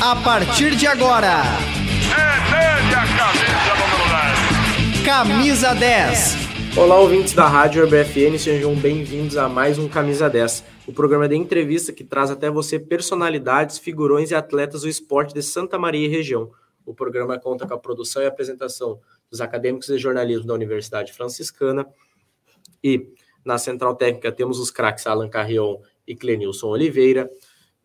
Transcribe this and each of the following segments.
A partir de agora. A camisa número 10. Camisa 10. Olá, ouvintes da Rádio UrbFN, sejam bem-vindos a mais um Camisa 10, o programa de entrevista que traz até você personalidades, figurões e atletas do esporte de Santa Maria e região. O programa conta com a produção e apresentação dos acadêmicos de jornalismo da Universidade Franciscana e na central técnica temos os craques Alan Carrion e Clenilson Oliveira.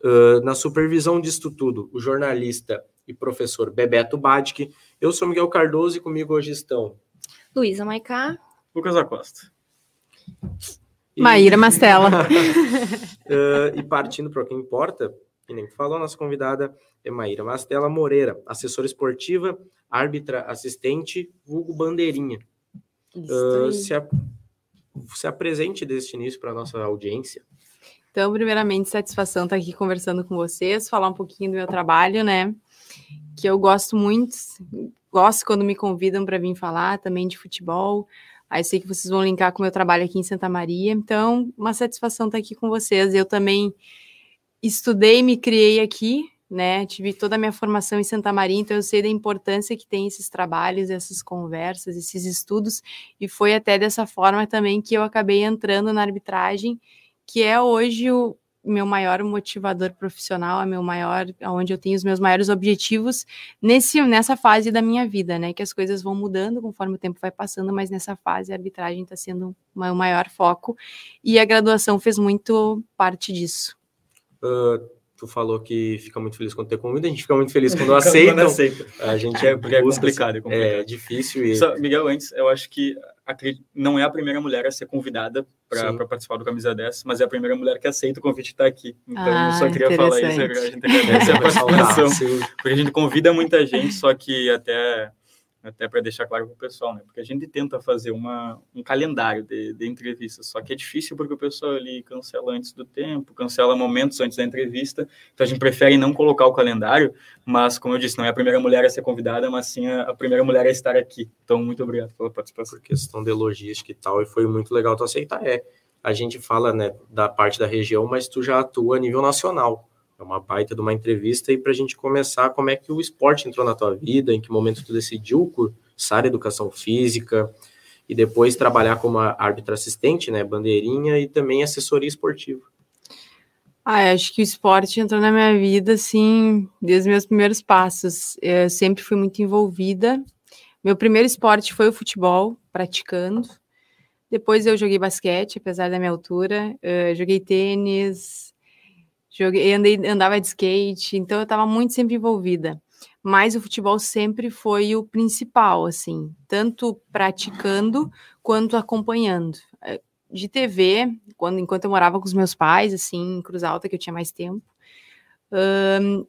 Uh, na supervisão disto tudo, o jornalista e professor Bebeto Badic. Eu sou Miguel Cardoso e comigo hoje estão Luísa Maicá. Lucas Acosta. E... Maíra Mastella. uh, e partindo para o que importa, que nem falou, nossa convidada é Maíra Mastella Moreira, assessora esportiva, árbitra assistente, vulgo bandeirinha. Uh, se, a, se apresente deste início para a nossa audiência. Então, primeiramente, satisfação estar aqui conversando com vocês, falar um pouquinho do meu trabalho, né? Que eu gosto muito, gosto quando me convidam para vir falar também de futebol. Aí sei que vocês vão linkar com o meu trabalho aqui em Santa Maria. Então, uma satisfação estar aqui com vocês. Eu também estudei, me criei aqui, né? Tive toda a minha formação em Santa Maria, então eu sei da importância que tem esses trabalhos, essas conversas, esses estudos, e foi até dessa forma também que eu acabei entrando na arbitragem que é hoje o meu maior motivador profissional, é meu maior, onde eu tenho os meus maiores objetivos nesse nessa fase da minha vida, né? Que as coisas vão mudando conforme o tempo vai passando, mas nessa fase a arbitragem está sendo o maior foco e a graduação fez muito parte disso. Uh, tu falou que fica muito feliz quando tem convida, a gente fica muito feliz quando aceita. quando aceita. A gente é, porque é complicado, é, complicado. é difícil. E... Só, Miguel, antes, eu acho que não é a primeira mulher a ser convidada para participar do Camisa 10, mas é a primeira mulher que aceita o convite de estar aqui. Então, ah, eu só queria falar isso. A gente agradece a participação, porque a gente convida muita gente, só que até até para deixar claro para o pessoal, né? Porque a gente tenta fazer uma, um calendário de, de entrevistas, só que é difícil porque o pessoal ali cancela antes do tempo, cancela momentos antes da entrevista, então a gente prefere não colocar o calendário, mas, como eu disse, não é a primeira mulher a ser convidada, mas sim a, a primeira mulher a estar aqui. Então, muito obrigado pela participação. Por questão de logística e tal, e foi muito legal tu aceitar. É, a gente fala, né, da parte da região, mas tu já atua a nível nacional. É uma baita de uma entrevista e para a gente começar, como é que o esporte entrou na tua vida, em que momento tu decidiu cursar educação física e depois trabalhar como árbitra assistente, né, bandeirinha e também assessoria esportiva. Ah, acho que o esporte entrou na minha vida, assim, desde meus primeiros passos. Eu sempre fui muito envolvida. Meu primeiro esporte foi o futebol, praticando. Depois eu joguei basquete, apesar da minha altura. Eu joguei tênis, Joguei, andei, andava de skate, então eu estava muito sempre envolvida. Mas o futebol sempre foi o principal, assim, tanto praticando quanto acompanhando. Eh, de TV, quando enquanto eu morava com os meus pais, assim, em Cruz Alta, que eu tinha mais tempo,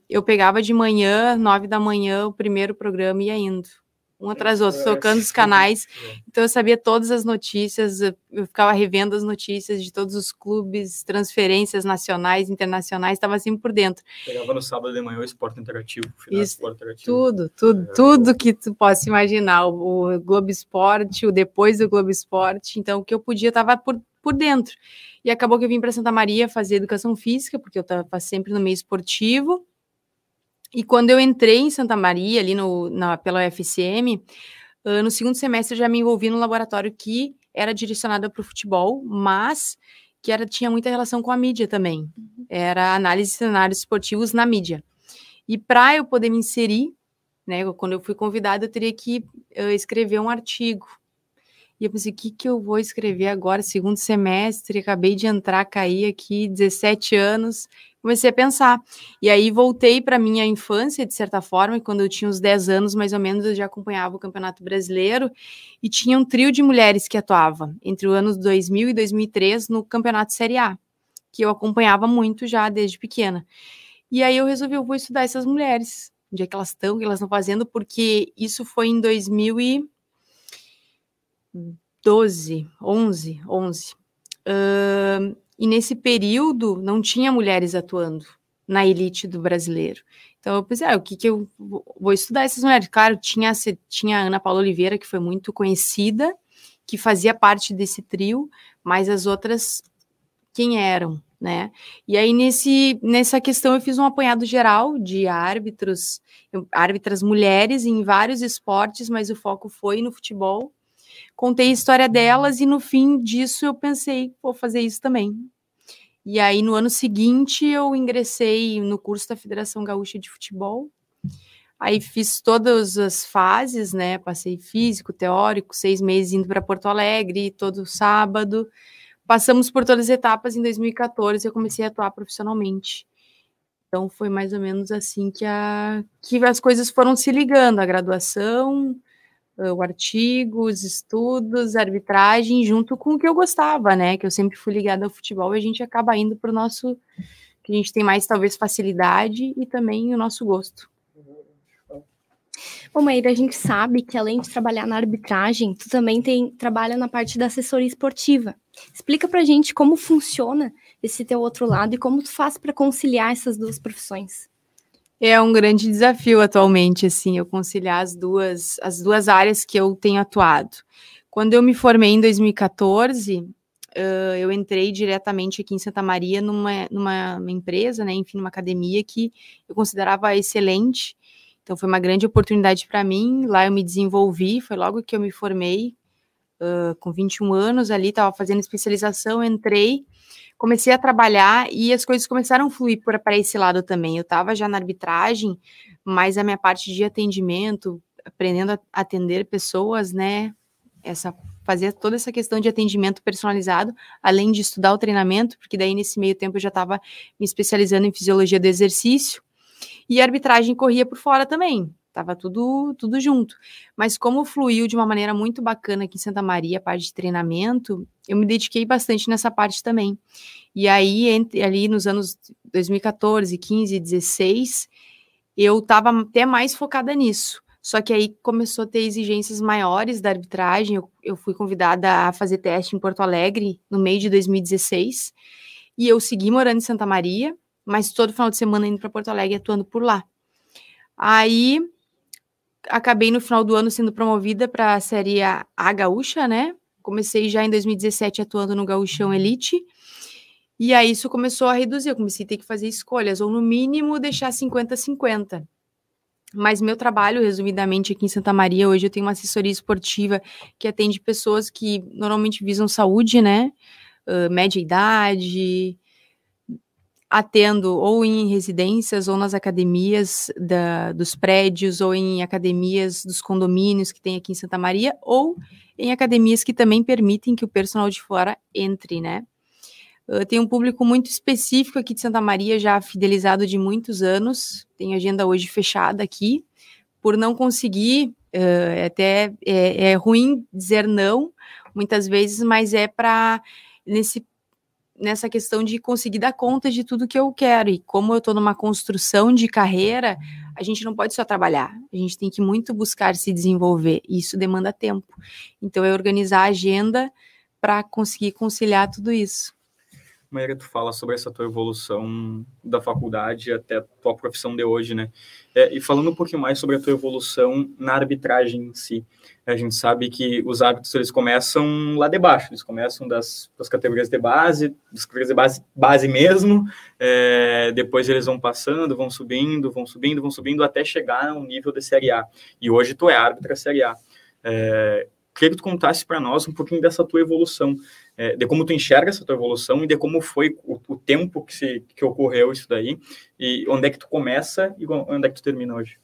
eu pegava de manhã, nove da manhã, o primeiro programa e ia indo um atrás do outro, tocando os canais. Então eu sabia todas as notícias, eu ficava revendo as notícias de todos os clubes, transferências nacionais, internacionais, estava assim por dentro. Pegava no sábado de manhã o esporte interativo, o final Isso, esporte interativo. Tudo, tudo, é, tudo que tu possa imaginar, o, o Globo Esporte, o depois do Globo Esporte, então o que eu podia estava por, por dentro. E acabou que eu vim para Santa Maria fazer educação física, porque eu estava sempre no meio esportivo, e quando eu entrei em Santa Maria, ali no, na, pela UFCM, uh, no segundo semestre eu já me envolvi num laboratório que era direcionado para o futebol, mas que era, tinha muita relação com a mídia também. Uhum. Era análise de cenários esportivos na mídia. E para eu poder me inserir, né, quando eu fui convidada, eu teria que uh, escrever um artigo. E eu pensei, o que, que eu vou escrever agora, segundo semestre, acabei de entrar, caí aqui, 17 anos, comecei a pensar. E aí voltei para minha infância, de certa forma, quando eu tinha uns 10 anos, mais ou menos, eu já acompanhava o Campeonato Brasileiro e tinha um trio de mulheres que atuava entre os anos 2000 e 2003 no Campeonato Série A, que eu acompanhava muito já desde pequena. E aí eu resolvi, eu vou estudar essas mulheres, onde é que elas estão, o que elas estão fazendo, porque isso foi em 2012, 11, 11. Uh, e nesse período não tinha mulheres atuando na elite do brasileiro. Então eu pensei, ah, o que, que eu vou estudar essas mulheres? Claro, tinha, tinha a Ana Paula Oliveira, que foi muito conhecida, que fazia parte desse trio, mas as outras, quem eram? né? E aí, nesse, nessa questão, eu fiz um apanhado geral de árbitros, árbitras mulheres em vários esportes, mas o foco foi no futebol. Contei a história delas e no fim disso eu pensei, vou fazer isso também. E aí, no ano seguinte, eu ingressei no curso da Federação Gaúcha de Futebol. Aí fiz todas as fases, né? Passei físico, teórico, seis meses indo para Porto Alegre, todo sábado passamos por todas as etapas. Em 2014, eu comecei a atuar profissionalmente. Então, foi mais ou menos assim que, a, que as coisas foram se ligando: a graduação, o artigo, os estudos, arbitragem, junto com o que eu gostava, né? Que eu sempre fui ligada ao futebol e a gente acaba indo para o nosso. que a gente tem mais, talvez, facilidade e também o nosso gosto. Bom, Maíra, a gente sabe que além de trabalhar na arbitragem, tu também tem, trabalha na parte da assessoria esportiva. Explica pra gente como funciona esse teu outro lado e como tu faz para conciliar essas duas profissões. É um grande desafio atualmente, assim, eu conciliar as duas, as duas áreas que eu tenho atuado. Quando eu me formei em 2014, uh, eu entrei diretamente aqui em Santa Maria numa, numa empresa, né, enfim, numa academia que eu considerava excelente. Então foi uma grande oportunidade para mim. Lá eu me desenvolvi, foi logo que eu me formei, uh, com 21 anos ali, estava fazendo especialização, entrei, comecei a trabalhar e as coisas começaram a fluir para esse lado também. Eu estava já na arbitragem, mas a minha parte de atendimento, aprendendo a atender pessoas, né? Essa fazer toda essa questão de atendimento personalizado, além de estudar o treinamento, porque daí nesse meio tempo eu já estava me especializando em fisiologia do exercício e a arbitragem corria por fora também. Tava tudo, tudo junto. Mas como fluiu de uma maneira muito bacana aqui em Santa Maria, a parte de treinamento, eu me dediquei bastante nessa parte também. E aí, entre, ali nos anos 2014, 15, 16, eu estava até mais focada nisso. Só que aí começou a ter exigências maiores da arbitragem. Eu, eu fui convidada a fazer teste em Porto Alegre no meio de 2016. E eu segui morando em Santa Maria, mas todo final de semana indo para Porto Alegre atuando por lá. Aí acabei no final do ano sendo promovida para a série A, Gaúcha, né? Comecei já em 2017 atuando no Gaúchão Elite. E aí isso começou a reduzir, eu comecei a ter que fazer escolhas, ou no mínimo deixar 50-50. Mas meu trabalho, resumidamente, aqui em Santa Maria, hoje eu tenho uma assessoria esportiva que atende pessoas que normalmente visam saúde, né? Uh, média idade, atendo ou em residências ou nas academias da, dos prédios ou em academias dos condomínios que tem aqui em Santa Maria ou em academias que também permitem que o personal de fora entre, né? Uh, tem um público muito específico aqui de Santa Maria, já fidelizado de muitos anos, tem agenda hoje fechada aqui, por não conseguir, uh, até é, é ruim dizer não, muitas vezes, mas é para nesse nessa questão de conseguir dar conta de tudo que eu quero. E como eu estou numa construção de carreira, a gente não pode só trabalhar, a gente tem que muito buscar se desenvolver, e isso demanda tempo. Então, é organizar a agenda para conseguir conciliar tudo isso. Maíra, tu fala sobre essa tua evolução da faculdade até a tua profissão de hoje, né? É, e falando um pouquinho mais sobre a tua evolução na arbitragem em si. A gente sabe que os hábitos, eles começam lá de baixo, eles começam das, das categorias de base, das categorias de base, base mesmo, é, depois eles vão passando, vão subindo, vão subindo, vão subindo, até chegar ao nível de Série A. E hoje tu é árbitra Série A. É, queria que tu contasse para nós um pouquinho dessa tua evolução, é, de como tu enxerga essa tua evolução e de como foi o, o, tempo que, se, que ocorreu isso daí, e onde é que tu começa e onde é que tu termina hoje.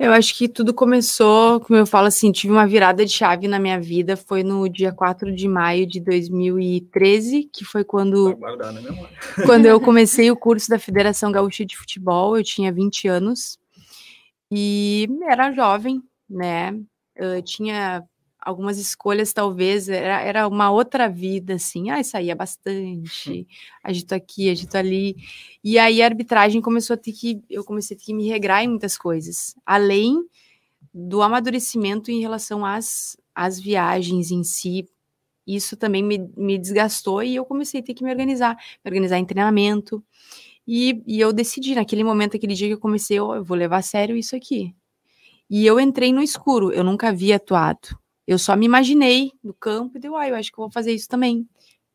Eu acho que tudo começou, como eu falo assim, tive uma virada de chave na minha vida, foi no dia 4 de maio de 2013, que foi quando, quando eu comecei o curso da Federação Gaúcha de Futebol, eu tinha 20 anos, e era jovem, né, eu tinha algumas escolhas, talvez, era, era uma outra vida, assim, ah, saía bastante, agito aqui, agito ali, e aí a arbitragem começou a ter que, eu comecei a ter que me regrar em muitas coisas, além do amadurecimento em relação às, às viagens em si, isso também me, me desgastou e eu comecei a ter que me organizar, me organizar em treinamento, e, e eu decidi, naquele momento, aquele dia que eu comecei, oh, eu vou levar a sério isso aqui, e eu entrei no escuro, eu nunca havia atuado, eu só me imaginei no campo e deu, ah, eu acho que eu vou fazer isso também.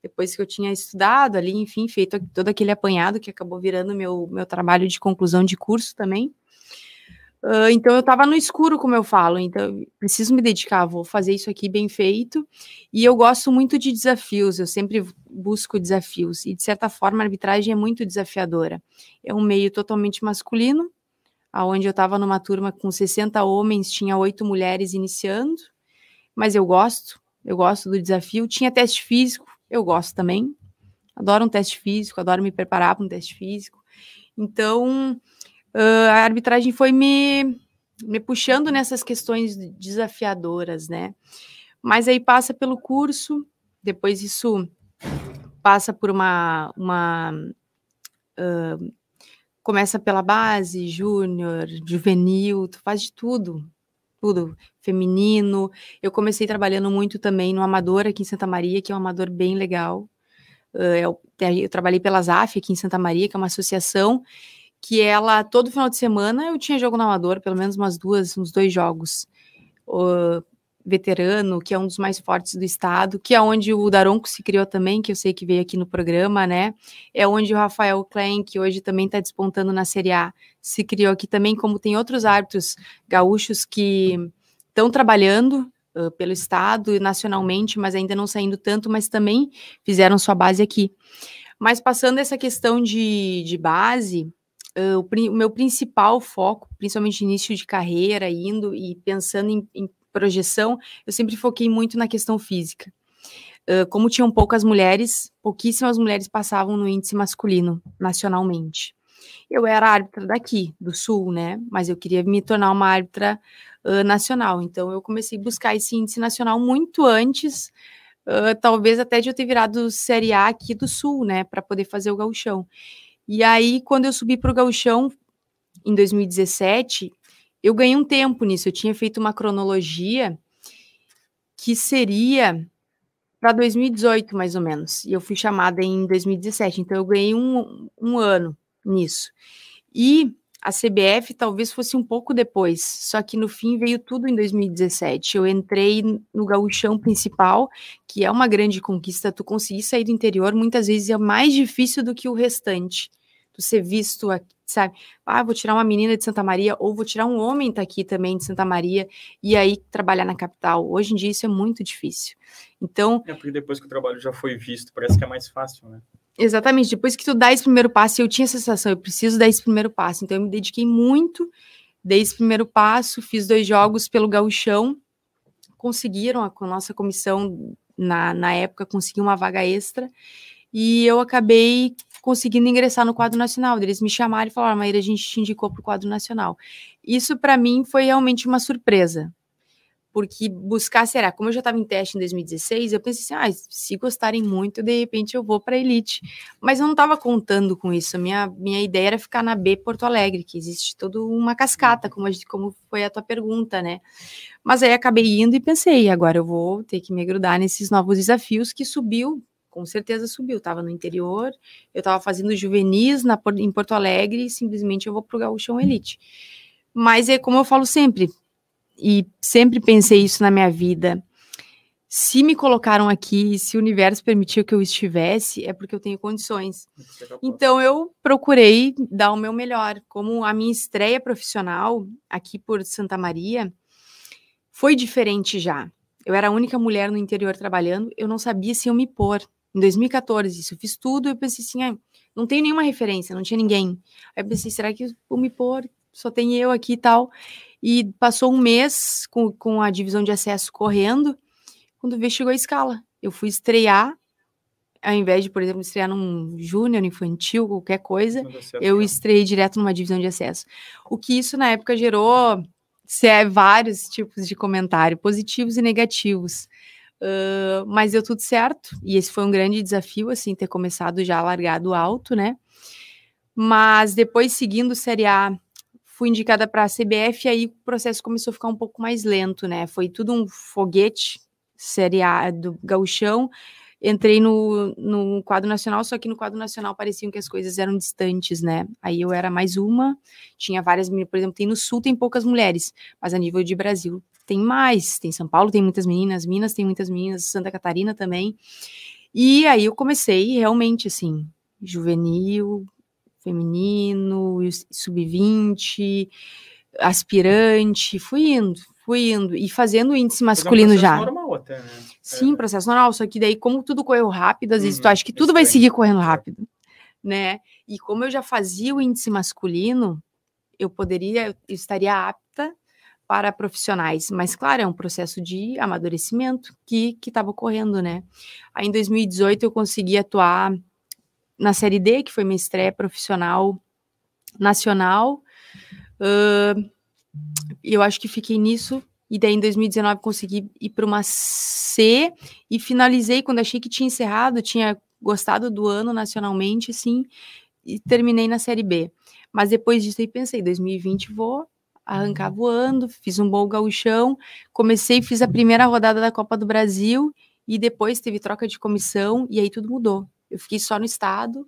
depois que eu tinha estudado ali, enfim, feito todo aquele apanhado que acabou virando meu, meu trabalho de conclusão de curso também. Uh, então eu estava no escuro, como eu falo, então preciso me dedicar, vou fazer isso aqui bem feito. E eu gosto muito de desafios, eu sempre busco desafios. E de certa forma a arbitragem é muito desafiadora. É um meio totalmente masculino, aonde eu estava numa turma com 60 homens, tinha oito mulheres iniciando, mas eu gosto, eu gosto do desafio. Tinha teste físico, eu gosto também. Adoro um teste físico, adoro me preparar para um teste físico. Então, uh, a arbitragem foi me, me puxando nessas questões desafiadoras, né? Mas aí passa pelo curso, depois isso passa por uma. uma uh, começa pela base, júnior, juvenil, tu faz de tudo, tudo, feminino. Eu comecei trabalhando muito também no Amador aqui em Santa Maria, que é um amador bem legal. Uh, eu, eu, trabalhei pela ZAF aqui em Santa Maria, que é uma associação, que ela, todo final de semana, eu tinha jogo no Amador, pelo menos umas duas, uns dois jogos. O veterano, que é um dos mais fortes do estado, que é onde o Daronco se criou também, que eu sei que veio aqui no programa, né? É onde o Rafael Klein, que hoje também está despontando na Série A, se criou aqui também, como tem outros árbitros gaúchos que estão trabalhando uh, pelo estado e nacionalmente, mas ainda não saindo tanto, mas também fizeram sua base aqui. Mas passando essa questão de, de base, uh, o, o, meu principal foco, principalmente início de carreira, indo e pensando em, em projeção, eu sempre foquei muito na questão física. Uh, como tinham poucas mulheres, pouquíssimas mulheres passavam no índice masculino nacionalmente. Eu era árbitra daqui, do Sul, né? Mas eu queria me tornar uma árbitra uh, nacional. Então eu comecei a buscar esse índice nacional muito antes, uh, talvez até de eu ter virado Série A aqui do Sul, né? Para poder fazer o gauchão. E aí, quando eu subi para o gauchão, em 2017, eu ganhei um tempo nisso. Eu tinha feito uma cronologia que seria para 2018, mais ou menos. E eu fui chamada em 2017. Então, eu ganhei um, um ano nisso. E a CBF talvez fosse um pouco depois, só que no fim veio tudo em 2017. Eu entrei no gauchão principal, que é uma grande conquista. Tu conseguir sair do interior muitas vezes é mais difícil do que o restante. Tu ser visto aqui, sabe? Ah, vou tirar uma menina de Santa Maria, ou vou tirar um homem tá aqui também de Santa Maria, e aí trabalhar na capital. Hoje em dia isso é muito difícil. Então. É porque depois que o trabalho já foi visto, parece que é mais fácil, né? Exatamente, depois que tu dá esse primeiro passo, eu tinha essa sensação, eu preciso dar esse primeiro passo, então eu me dediquei muito, dei esse primeiro passo, fiz dois jogos pelo gauchão, conseguiram, a, a nossa comissão, na, na época, conseguiu uma vaga extra, e eu acabei conseguindo ingressar no quadro nacional. Eles me chamaram e falaram, Maíra, a gente te indicou para o quadro nacional. Isso, para mim, foi realmente uma surpresa, porque buscar será, como eu já estava em teste em 2016, eu pensei assim, ah, se gostarem muito, de repente eu vou para elite. Mas eu não estava contando com isso. Minha, minha ideia era ficar na B Porto Alegre, que existe toda uma cascata, como, a, como foi a tua pergunta, né? Mas aí acabei indo e pensei, agora eu vou ter que me grudar nesses novos desafios que subiu. Com certeza subiu, estava no interior, eu estava fazendo juvenis na, em Porto Alegre e simplesmente eu vou para o Gaúchão Elite. Mas é como eu falo sempre, e sempre pensei isso na minha vida. Se me colocaram aqui, se o universo permitiu que eu estivesse, é porque eu tenho condições. Então eu procurei dar o meu melhor. Como a minha estreia profissional aqui por Santa Maria foi diferente já. Eu era a única mulher no interior trabalhando, eu não sabia se eu me pôr. Em 2014, isso eu fiz tudo, eu pensei assim, ah, não tenho nenhuma referência, não tinha ninguém. Aí eu pensei, será que eu vou me pôr? Só tem eu aqui e tal. E passou um mês com, com a divisão de acesso correndo, quando veio chegou a escala. Eu fui estrear, ao invés de, por exemplo, estrear num júnior, infantil, qualquer coisa, eu estreiei direto numa divisão de acesso. O que isso na época gerou é, vários tipos de comentário, positivos e negativos. Uh, mas deu tudo certo, e esse foi um grande desafio, assim, ter começado já largado alto, né? Mas depois, seguindo Série A fui indicada para a CBF, aí o processo começou a ficar um pouco mais lento, né? Foi tudo um foguete, Série A do gauchão, entrei no, no quadro nacional, só que no quadro nacional pareciam que as coisas eram distantes, né? Aí eu era mais uma, tinha várias, por exemplo, tem no Sul tem poucas mulheres, mas a nível de Brasil tem mais, tem São Paulo tem muitas meninas, Minas tem muitas meninas, Santa Catarina também, E aí eu comecei realmente assim, juvenil, feminino, sub-20, aspirante, fui indo, fui indo e fazendo o índice masculino um já. normal até, né? Sim, é. processo normal, só que daí como tudo correu rápido, às vezes uhum, tu acha que tudo vai seguir correndo rápido, né? E como eu já fazia o índice masculino, eu poderia, eu estaria apta para profissionais, mas claro, é um processo de amadurecimento que estava ocorrendo, né? Aí em 2018 eu consegui atuar na Série D, que foi minha estreia profissional nacional, uh, eu acho que fiquei nisso, e daí em 2019 consegui ir para uma C, e finalizei quando achei que tinha encerrado, tinha gostado do ano nacionalmente, assim, e terminei na Série B. Mas depois disso aí pensei, 2020 vou arrancar voando, fiz um bom gauchão, comecei, fiz a primeira rodada da Copa do Brasil e depois teve troca de comissão e aí tudo mudou. Eu fiquei só no estado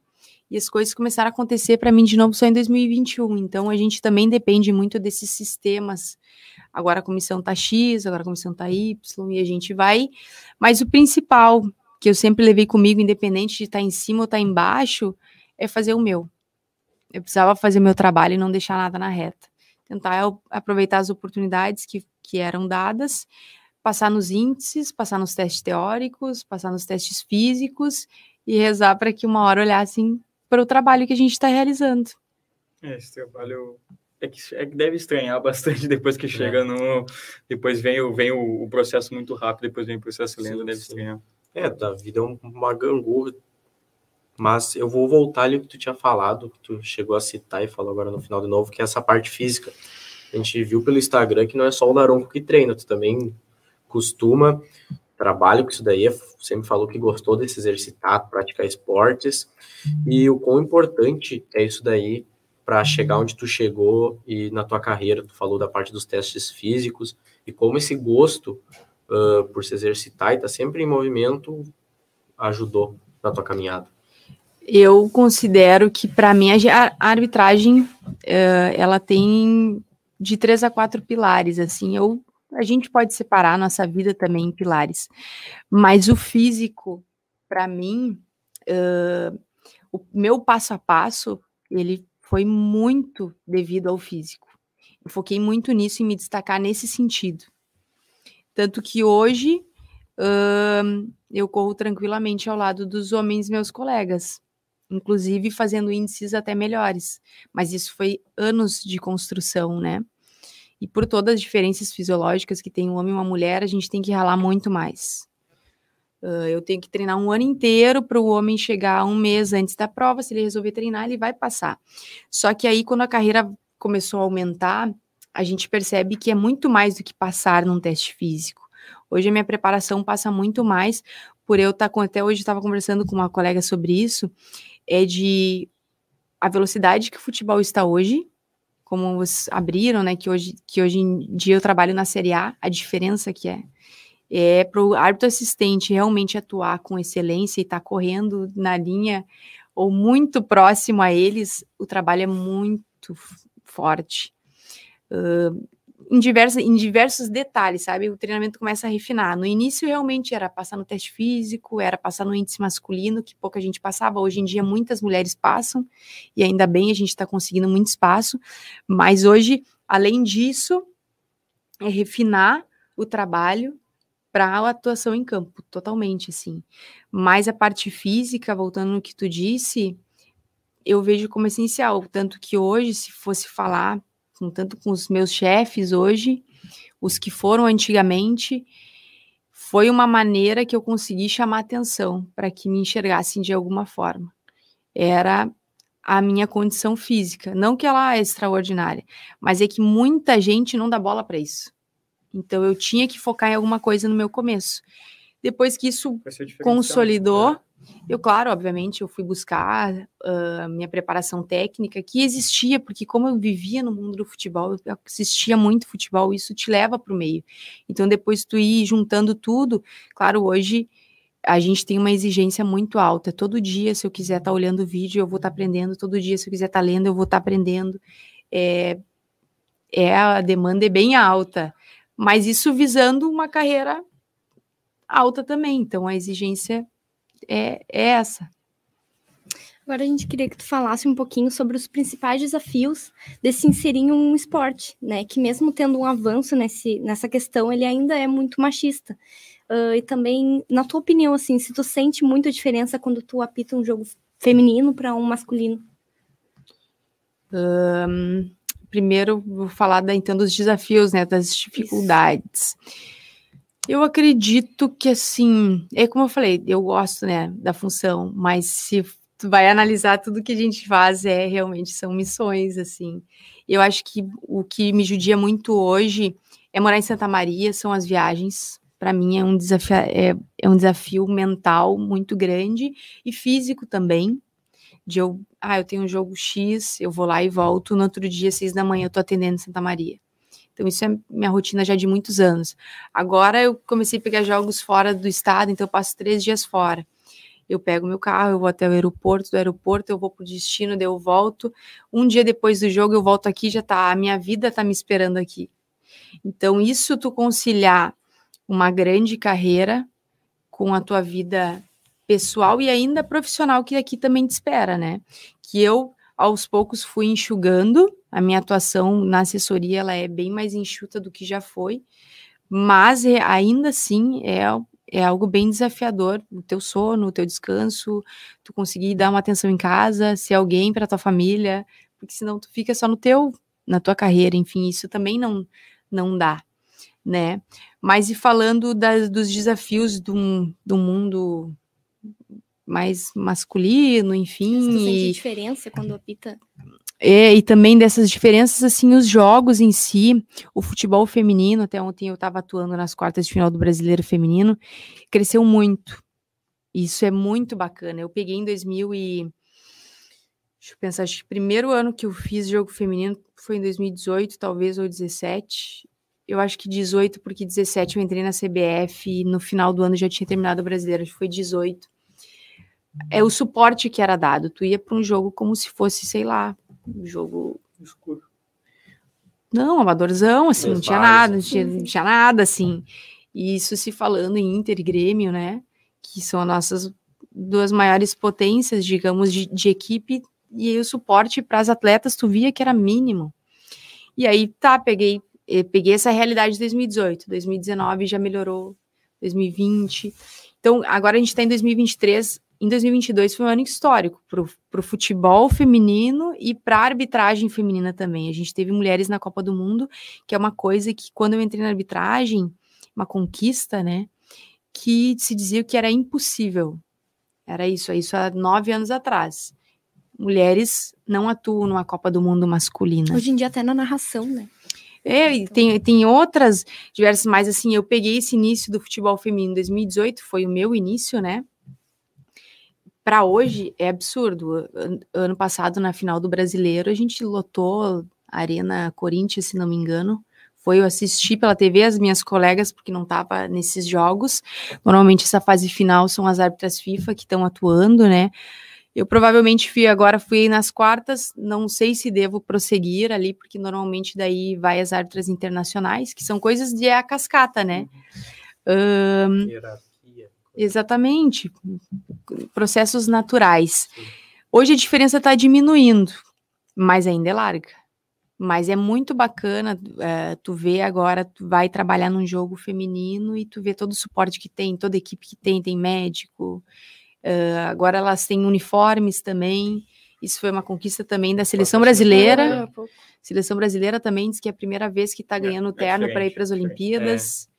e as coisas começaram a acontecer para mim de novo só em 2021. Então a gente também depende muito desses sistemas. Agora a comissão tá X, agora a comissão tá Y e a gente vai. Mas o principal que eu sempre levei comigo, independente de estar tá em cima ou estar tá embaixo, é fazer o meu. Eu precisava fazer meu trabalho e não deixar nada na reta tentar aproveitar as oportunidades que, que eram dadas, passar nos índices, passar nos testes teóricos, passar nos testes físicos e rezar para que uma hora olhassem para o trabalho que a gente está realizando. É, esse trabalho é que, é que deve estranhar bastante depois que chega é. no. Depois vem, o, vem o, o, processo muito rápido, depois vem o processo lento, deve sim. estranhar. É, da vida é uma gangorra mas eu vou voltar ali o que tu tinha falado, que tu chegou a citar e falou agora no final de novo, que é essa parte física. A gente viu pelo Instagram que não é só o Daronco que treina, tu também costuma, trabalha com isso daí, é, sempre falou que gostou de se exercitar, praticar esportes, e o quão importante é isso daí para chegar onde tu chegou e na tua carreira, tu falou da parte dos testes físicos, e como esse gosto uh, por se exercitar e estar tá sempre em movimento ajudou na tua caminhada eu considero que, para mim, a, arbitragem uh, ela tem de três a quatro pilares. Assim, eu, a gente pode separar a nossa vida também em pilares, mas o físico, para mim, uh, o meu passo a passo, ele foi muito devido ao físico. Eu foquei muito nisso, em me destacar nesse sentido. Tanto que hoje uh, eu corro tranquilamente ao lado dos homens meus colegas inclusive fazendo índices até melhores. Mas isso foi anos de construção, né? E por todas as diferenças fisiológicas que tem um homem e uma mulher, a gente tem que ralar muito mais. Uh, eu tenho que treinar um ano inteiro para o homem chegar um mês antes da prova. Se ele resolver treinar, ele vai passar. Só que aí, quando a carreira começou a aumentar, a gente percebe que é muito mais do que passar num teste físico. Hoje a minha preparação passa muito mais por eu estar tá com até hoje estava conversando com uma colega sobre isso é de a velocidade que o futebol está hoje, como vocês abriram, né, que hoje, que hoje em dia eu trabalho na Série A, a diferença que é, é para o árbitro assistente realmente atuar com excelência e estar tá correndo na linha ou muito próximo a eles, o trabalho é muito forte. Uh, em, diversos em diversos detalhes, sabe? O treinamento começa a refinar. No início, realmente era passar no teste físico, era passar no índice masculino, que pouca gente passava. Hoje em dia, muitas mulheres passam, e ainda bem a gente está conseguindo muito espaço. Mas hoje, além disso, é refinar o trabalho para a atuação em campo, totalmente, assim. Mas a parte física, voltando no que tu disse, eu vejo como essencial. Tanto que hoje, se fosse falar tanto com os meus chefes hoje, os que foram antigamente, foi uma maneira que eu consegui chamar atenção para que me enxergassem de alguma forma. Era a minha condição física, não que ela é extraordinária, mas é que muita gente não dá bola para isso. Então eu tinha que focar em alguma coisa no meu começo. Depois que isso consolidou, né? Eu, claro, obviamente, eu fui buscar uh, minha preparação técnica, que existia, porque como eu vivia no mundo do futebol, eu assistia muito futebol, isso te leva para o meio. Então, depois tu ir juntando tudo, claro, hoje a gente tem uma exigência muito alta. Todo dia, se eu quiser estar tá olhando o vídeo, eu vou estar tá aprendendo. Todo dia, se eu quiser estar tá lendo, eu vou estar tá aprendendo. É, é, a demanda é bem alta, mas isso visando uma carreira alta também. Então, a exigência é, é essa. Agora a gente queria que tu falasse um pouquinho sobre os principais desafios de se inserir em um esporte, né? Que mesmo tendo um avanço nesse, nessa questão, ele ainda é muito machista. Uh, e também, na tua opinião, assim, se tu sente muita diferença quando tu apita um jogo feminino para um masculino? Um, primeiro, vou falar da, então dos desafios, né? Das dificuldades. Isso. Eu acredito que assim, é como eu falei, eu gosto, né, da função, mas se tu vai analisar tudo que a gente faz é realmente são missões assim. Eu acho que o que me judia muito hoje é morar em Santa Maria, são as viagens. Para mim é um desafio é, é um desafio mental muito grande e físico também. De eu, ah, eu tenho um jogo X, eu vou lá e volto, no outro dia, seis da manhã, eu tô atendendo Santa Maria. Então, isso é minha rotina já de muitos anos. Agora, eu comecei a pegar jogos fora do estado, então eu passo três dias fora eu pego meu carro, eu vou até o aeroporto, do aeroporto eu vou pro destino, daí eu volto. Um dia depois do jogo eu volto aqui, já tá, a minha vida tá me esperando aqui. Então, isso tu conciliar uma grande carreira com a tua vida pessoal e ainda profissional que aqui também te espera, né? Que eu aos poucos fui enxugando, a minha atuação na assessoria ela é bem mais enxuta do que já foi, mas é, ainda assim é é algo bem desafiador, o teu sono, o teu descanso, tu conseguir dar uma atenção em casa, ser alguém para tua família, porque senão tu fica só no teu, na tua carreira, enfim, isso também não não dá, né? Mas e falando das, dos desafios do, do mundo mais masculino, enfim. Você sente diferença quando apita é, e também dessas diferenças, assim, os jogos em si, o futebol feminino, até ontem eu estava atuando nas quartas de final do Brasileiro Feminino, cresceu muito. Isso é muito bacana. Eu peguei em 2000 e... Deixa eu pensar, acho que o primeiro ano que eu fiz jogo feminino foi em 2018, talvez, ou 17. Eu acho que 18, porque 17 eu entrei na CBF e no final do ano já tinha terminado o Brasileiro, acho que foi 18. É o suporte que era dado. Tu ia para um jogo como se fosse, sei lá, jogo escuro. Não, amadorzão, assim, não tinha nada, não tinha, não tinha nada, assim. E isso se falando em Inter e Grêmio, né? Que são as nossas duas maiores potências, digamos, de, de equipe, e aí o suporte para as atletas tu via que era mínimo. E aí, tá, peguei, eh, peguei essa realidade de 2018, 2019 já melhorou, 2020. Então, agora a gente está em 2023, em 2022 foi um ano histórico para o futebol feminino e para a arbitragem feminina também. A gente teve mulheres na Copa do Mundo, que é uma coisa que, quando eu entrei na arbitragem, uma conquista, né? Que se dizia que era impossível. Era isso, é isso há nove anos atrás. Mulheres não atuam numa Copa do Mundo masculina. Hoje em dia, até na narração, né? É, e tem, tem outras diversas, mas assim, eu peguei esse início do futebol feminino em 2018, foi o meu início, né? Para hoje é absurdo. Ano passado, na final do Brasileiro, a gente lotou a Arena Corinthians, se não me engano. Foi eu assistir pela TV as minhas colegas, porque não estava nesses jogos. Normalmente, essa fase final são as árbitras FIFA que estão atuando, né? Eu provavelmente fui agora fui nas quartas, não sei se devo prosseguir ali, porque normalmente daí vai as árbitras internacionais, que são coisas de a cascata, né? Um, Exatamente. Processos naturais. Hoje a diferença está diminuindo, mas ainda é larga. Mas é muito bacana é, tu ver agora, tu vai trabalhar num jogo feminino e tu vê todo o suporte que tem, toda a equipe que tem, tem médico. Uh, agora elas têm uniformes também. Isso foi uma conquista também da seleção brasileira. Seleção brasileira também diz que é a primeira vez que está é, ganhando é, terno para ir para as Olimpíadas.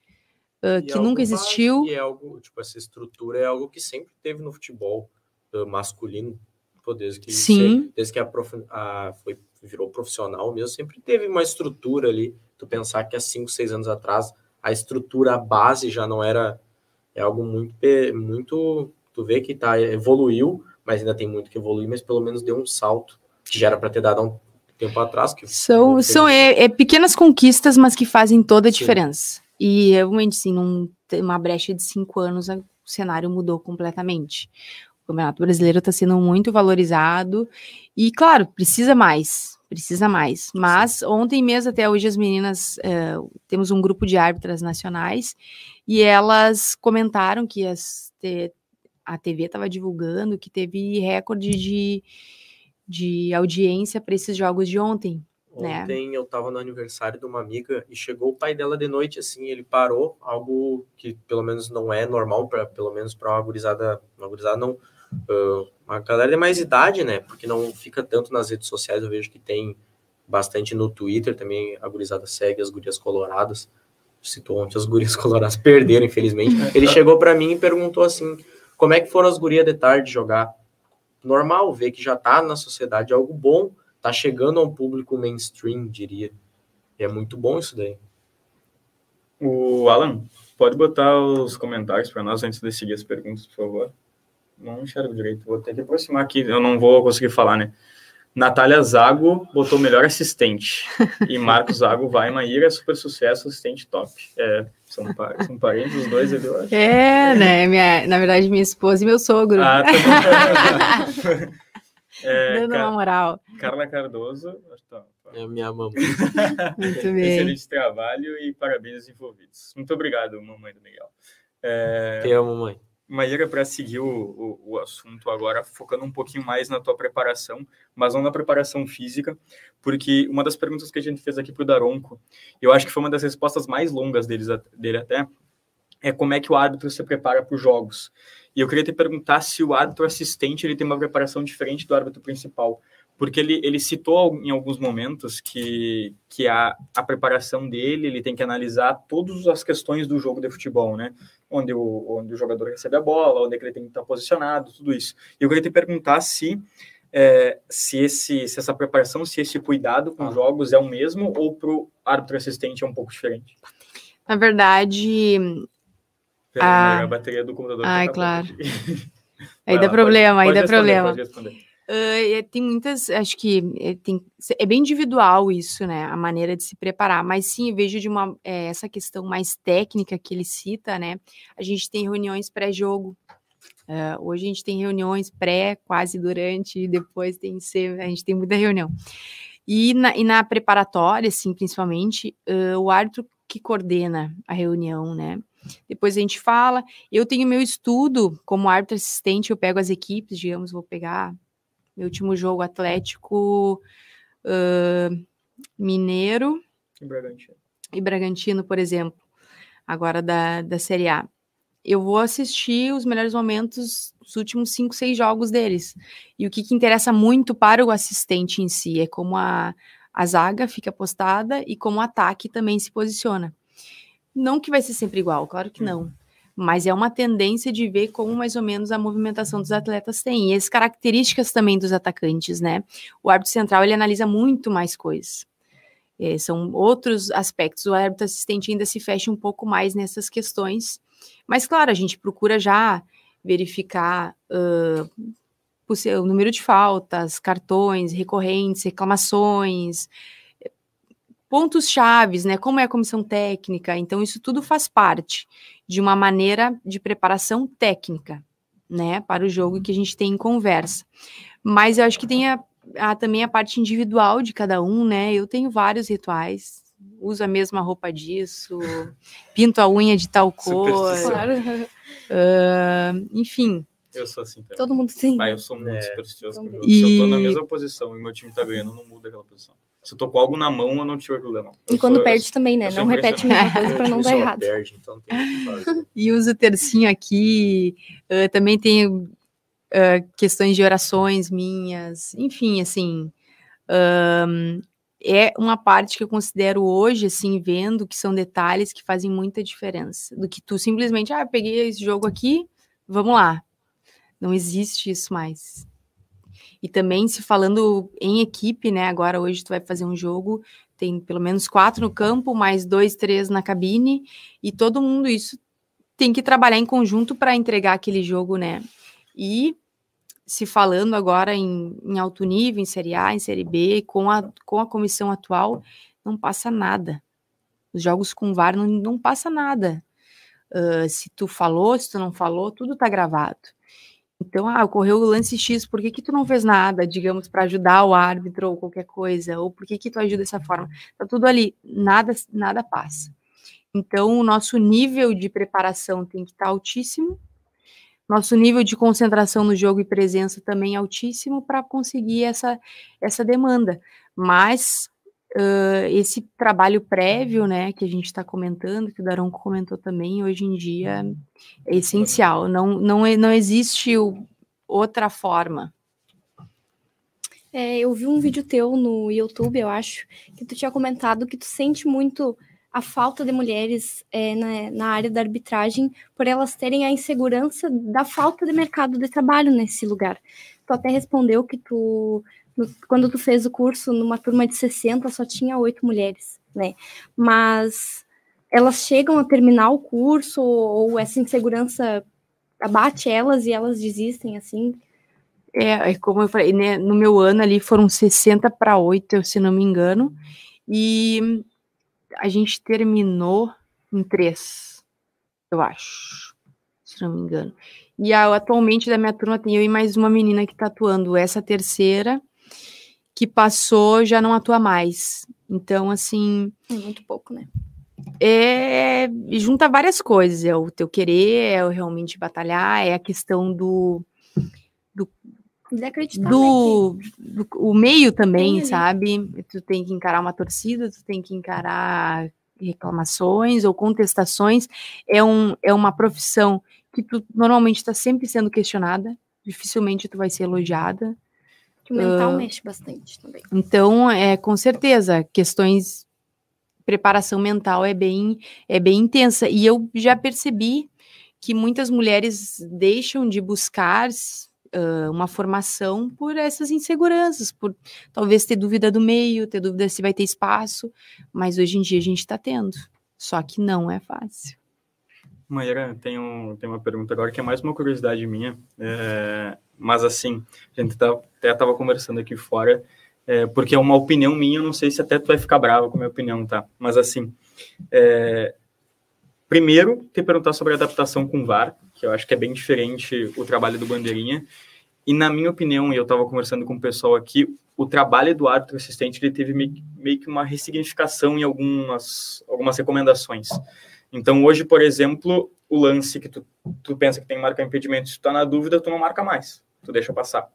Uh, que nunca existiu. é algo, tipo, essa estrutura é algo que sempre teve no futebol uh, masculino, pô, desde que, Sim. desde que a, prof, a, foi, virou profissional mesmo, sempre teve uma estrutura ali. Tu pensar que há 5, 6 anos atrás a estrutura, a base já não era. É algo muito. muito tu vê que tá, evoluiu, mas ainda tem muito que evoluir, mas pelo menos deu um salto que já era para ter dado há um tempo atrás. Que são são é, é, pequenas conquistas, mas que fazem toda a Sim. diferença. E realmente, sim, num, uma brecha de cinco anos, o cenário mudou completamente. O Campeonato Brasileiro está sendo muito valorizado e, claro, precisa mais, precisa mais. Mas ontem mesmo, até hoje, as meninas, é, temos um grupo de árbitras nacionais e elas comentaram que as, a TV estava divulgando que teve recorde de, de audiência para esses jogos de ontem. Ontem né? eu estava no aniversário de uma amiga e chegou o pai dela de noite, assim, ele parou, algo que pelo menos não é normal, pra, pelo menos para uma gurizada, uma gurizada não, uh, uma galera de mais idade, né, porque não fica tanto nas redes sociais, eu vejo que tem bastante no Twitter também, a gurizada segue as gurias coloradas, citou ontem as gurias coloradas perderam, infelizmente, ele chegou para mim e perguntou assim, como é que foram as gurias de tarde jogar? Normal, ver que já tá na sociedade algo bom, tá chegando a um público mainstream, diria. E é muito bom isso daí. O Alan, pode botar os comentários para nós antes de seguir as perguntas, por favor. Não enxergo direito, vou ter que aproximar aqui, eu não vou conseguir falar, né? Natália Zago botou melhor assistente. E Marcos Zago vai, Maíra, super sucesso, assistente top. É, são, são parentes os dois eu acho. É, né? Minha, na verdade, minha esposa e meu sogro. Ah, tá É, Dando uma moral. Carla Cardoso. Tá, tá. É minha mamãe. Muito bem. Excelente trabalho e parabéns aos envolvidos. Muito obrigado, mamãe do Miguel. É... Te amo, mãe. Maíra, para seguir o, o, o, assunto agora, focando um pouquinho mais na tua preparação, mas não na preparação física, porque uma das perguntas que a gente fez aqui para o Daronco, eu acho que foi uma das respostas mais longas deles, dele até, é como é que o árbitro se prepara para os jogos. E eu queria te perguntar se o árbitro assistente ele tem uma preparação diferente do árbitro principal, porque ele, ele citou em alguns momentos que, que a, a preparação dele, ele tem que analisar todas as questões do jogo de futebol, né? Onde o, onde o jogador recebe a bola, onde é que ele tem que estar posicionado, tudo isso. E eu queria te perguntar se, é, se, esse, se essa preparação, se esse cuidado com os jogos é o mesmo ou para o árbitro assistente é um pouco diferente. Na verdade, ah. a bateria do computador. Ai, claro. aí dá problema, aí dá problema. Uh, tem muitas, acho que é, tem, é bem individual isso, né? A maneira de se preparar. Mas sim, vejo de uma é, essa questão mais técnica que ele cita, né? A gente tem reuniões pré-jogo. Uh, hoje a gente tem reuniões pré, quase durante, e depois tem ser, a gente tem muita reunião. E na, e na preparatória, assim, principalmente, uh, o árbitro que coordena a reunião, né? Depois a gente fala. Eu tenho meu estudo como árbitro assistente, eu pego as equipes, digamos, vou pegar meu último jogo Atlético uh, Mineiro e Bragantino. e Bragantino, por exemplo, agora da, da Série A. Eu vou assistir os melhores momentos dos últimos cinco, seis jogos deles. E o que, que interessa muito para o assistente em si é como a, a zaga fica postada e como o ataque também se posiciona. Não que vai ser sempre igual, claro que não. Mas é uma tendência de ver como mais ou menos a movimentação dos atletas tem. E as características também dos atacantes, né? O árbitro central ele analisa muito mais coisas. É, são outros aspectos. O árbitro assistente ainda se fecha um pouco mais nessas questões. Mas, claro, a gente procura já verificar uh, o número de faltas, cartões, recorrentes, reclamações, pontos chaves, né? Como é a comissão técnica. Então, isso tudo faz parte de uma maneira de preparação técnica, né? Para o jogo que a gente tem em conversa. Mas eu acho que tem a, a, também a parte individual de cada um, né? Eu tenho vários rituais. Uso a mesma roupa disso, pinto a unha de tal cor. Claro. Uh, enfim, eu sou assim também. Todo mundo sim. Ah, eu sou muito é. supersticioso. E... Se eu tô na mesma posição e meu time tá ganhando, não muda aquela posição. Se eu tô com algo na mão, eu não tiro aquilo da mão. Eu e quando sou, perde eu, também, né? Não repete a mesma coisa para não dar errado. Perde, então tem que e uso o tercinho aqui. Uh, também tenho uh, questões de orações minhas. Enfim, assim. Um, é uma parte que eu considero hoje, assim, vendo que são detalhes que fazem muita diferença. Do que tu simplesmente, ah, peguei esse jogo aqui, vamos lá. Não existe isso mais. E também se falando em equipe, né? Agora hoje tu vai fazer um jogo, tem pelo menos quatro no campo, mais dois, três na cabine, e todo mundo isso tem que trabalhar em conjunto para entregar aquele jogo, né? E se falando agora em, em, alto nível, em Série A, em Série B, com a, com a comissão atual, não passa nada. Os jogos com VAR não, não passa nada. Uh, se tu falou, se tu não falou, tudo tá gravado. Então, ah, ocorreu o lance X, por que que tu não fez nada, digamos, para ajudar o árbitro ou qualquer coisa? Ou por que que tu ajuda dessa forma? Tá tudo ali, nada, nada passa. Então, o nosso nível de preparação tem que estar tá altíssimo nosso nível de concentração no jogo e presença também altíssimo para conseguir essa, essa demanda. Mas uh, esse trabalho prévio, né, que a gente está comentando, que o Daronco comentou também, hoje em dia é essencial. Não, não, não existe outra forma. É, eu vi um vídeo teu no YouTube, eu acho, que tu tinha comentado que tu sente muito a falta de mulheres é, na, na, área da arbitragem por elas terem a insegurança da falta de mercado de trabalho nesse lugar. Tu até respondeu que tu, quando tu fez o curso, numa turma de 60, só tinha oito mulheres, né? Mas elas chegam a terminar o curso ou, essa insegurança abate elas e elas desistem, assim? É, é como eu falei, né, no meu ano ali foram 60 para 8, se não me engano, e a gente terminou em três, eu acho, se não me engano. E atualmente da minha turma tem eu e mais uma menina que está atuando. Essa terceira que passou já não atua mais. Então, assim. É muito pouco, né? É, junta várias coisas. É o teu querer, é o realmente batalhar, é a questão do. do do, do, o meio também, sabe? Tu tem que encarar uma torcida, tu tem que encarar reclamações ou contestações. É, um, é uma profissão que tu normalmente está sempre sendo questionada, dificilmente tu vai ser elogiada. Que o mental uh, mexe bastante também. Então, é com certeza, questões preparação mental é bem é bem intensa e eu já percebi que muitas mulheres deixam de buscar uh, uma formação por essas inseguranças, por talvez ter dúvida do meio, ter dúvida se vai ter espaço, mas hoje em dia a gente está tendo. Só que não é fácil. Maíra, tem, um, tem uma pergunta agora que é mais uma curiosidade minha, é, mas assim, a gente tá, até estava conversando aqui fora, é, porque é uma opinião minha, eu não sei se até tu vai ficar brava com a minha opinião, tá? Mas assim, é, primeiro, te perguntar sobre a adaptação com VAR, que eu acho que é bem diferente o trabalho do Bandeirinha. E na minha opinião, e eu estava conversando com o pessoal aqui, o trabalho do árbitro assistente ele teve meio, meio que uma ressignificação em algumas, algumas recomendações. Então, hoje, por exemplo, o lance que tu, tu pensa que tem que marcar impedimento, se tu tá na dúvida, tu não marca mais, tu deixa passar.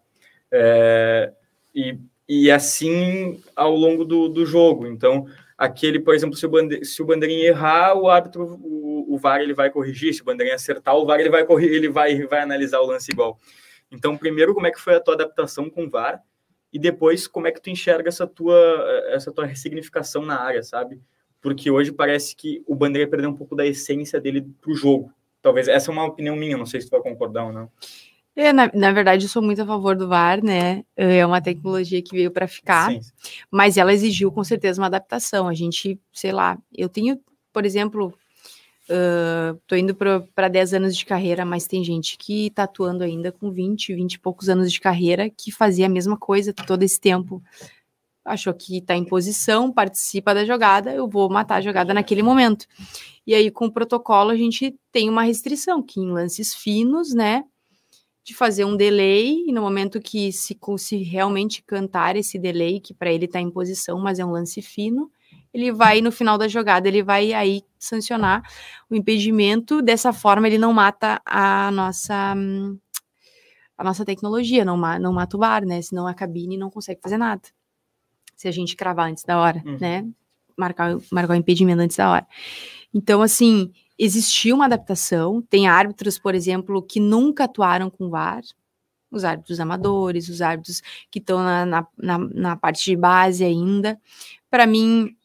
É, e, e assim ao longo do, do jogo. Então, aquele, por exemplo, se o, bande, se o bandeirinha errar, o árbitro, o, o VAR ele vai corrigir, se o bandeirinha acertar, o VAR ele vai corrigir, ele vai, vai analisar o lance igual. Então, primeiro, como é que foi a tua adaptação com o VAR? E depois, como é que tu enxerga essa tua, essa tua ressignificação na área, sabe? Porque hoje parece que o Bandeira perdeu um pouco da essência dele pro jogo. Talvez, essa é uma opinião minha, não sei se tu vai concordar ou não. É, na, na, verdade, eu sou muito a favor do VAR, né? É uma tecnologia que veio para ficar, Sim. mas ela exigiu com certeza uma adaptação. A gente, sei lá, eu tenho, por exemplo, uh, tô indo para 10 anos de carreira, mas tem gente que tá atuando ainda com 20, 20 e poucos anos de carreira que fazia a mesma coisa todo esse tempo. Achou que está em posição, participa da jogada, eu vou matar a jogada naquele momento. E aí, com o protocolo, a gente tem uma restrição, que em lances finos, né? De fazer um delay, e no momento que se, se realmente cantar esse delay, que para ele está em posição, mas é um lance fino, ele vai, no final da jogada, ele vai aí sancionar o impedimento, dessa forma ele não mata a nossa a nossa tecnologia, não, não mata o bar, né, senão a cabine não consegue fazer nada, se a gente cravar antes da hora, uhum. né, marcar, marcar o impedimento antes da hora. Então, assim, existiu uma adaptação. Tem árbitros, por exemplo, que nunca atuaram com VAR, os árbitros amadores, os árbitros que estão na, na, na, na, parte de base ainda. Para mim,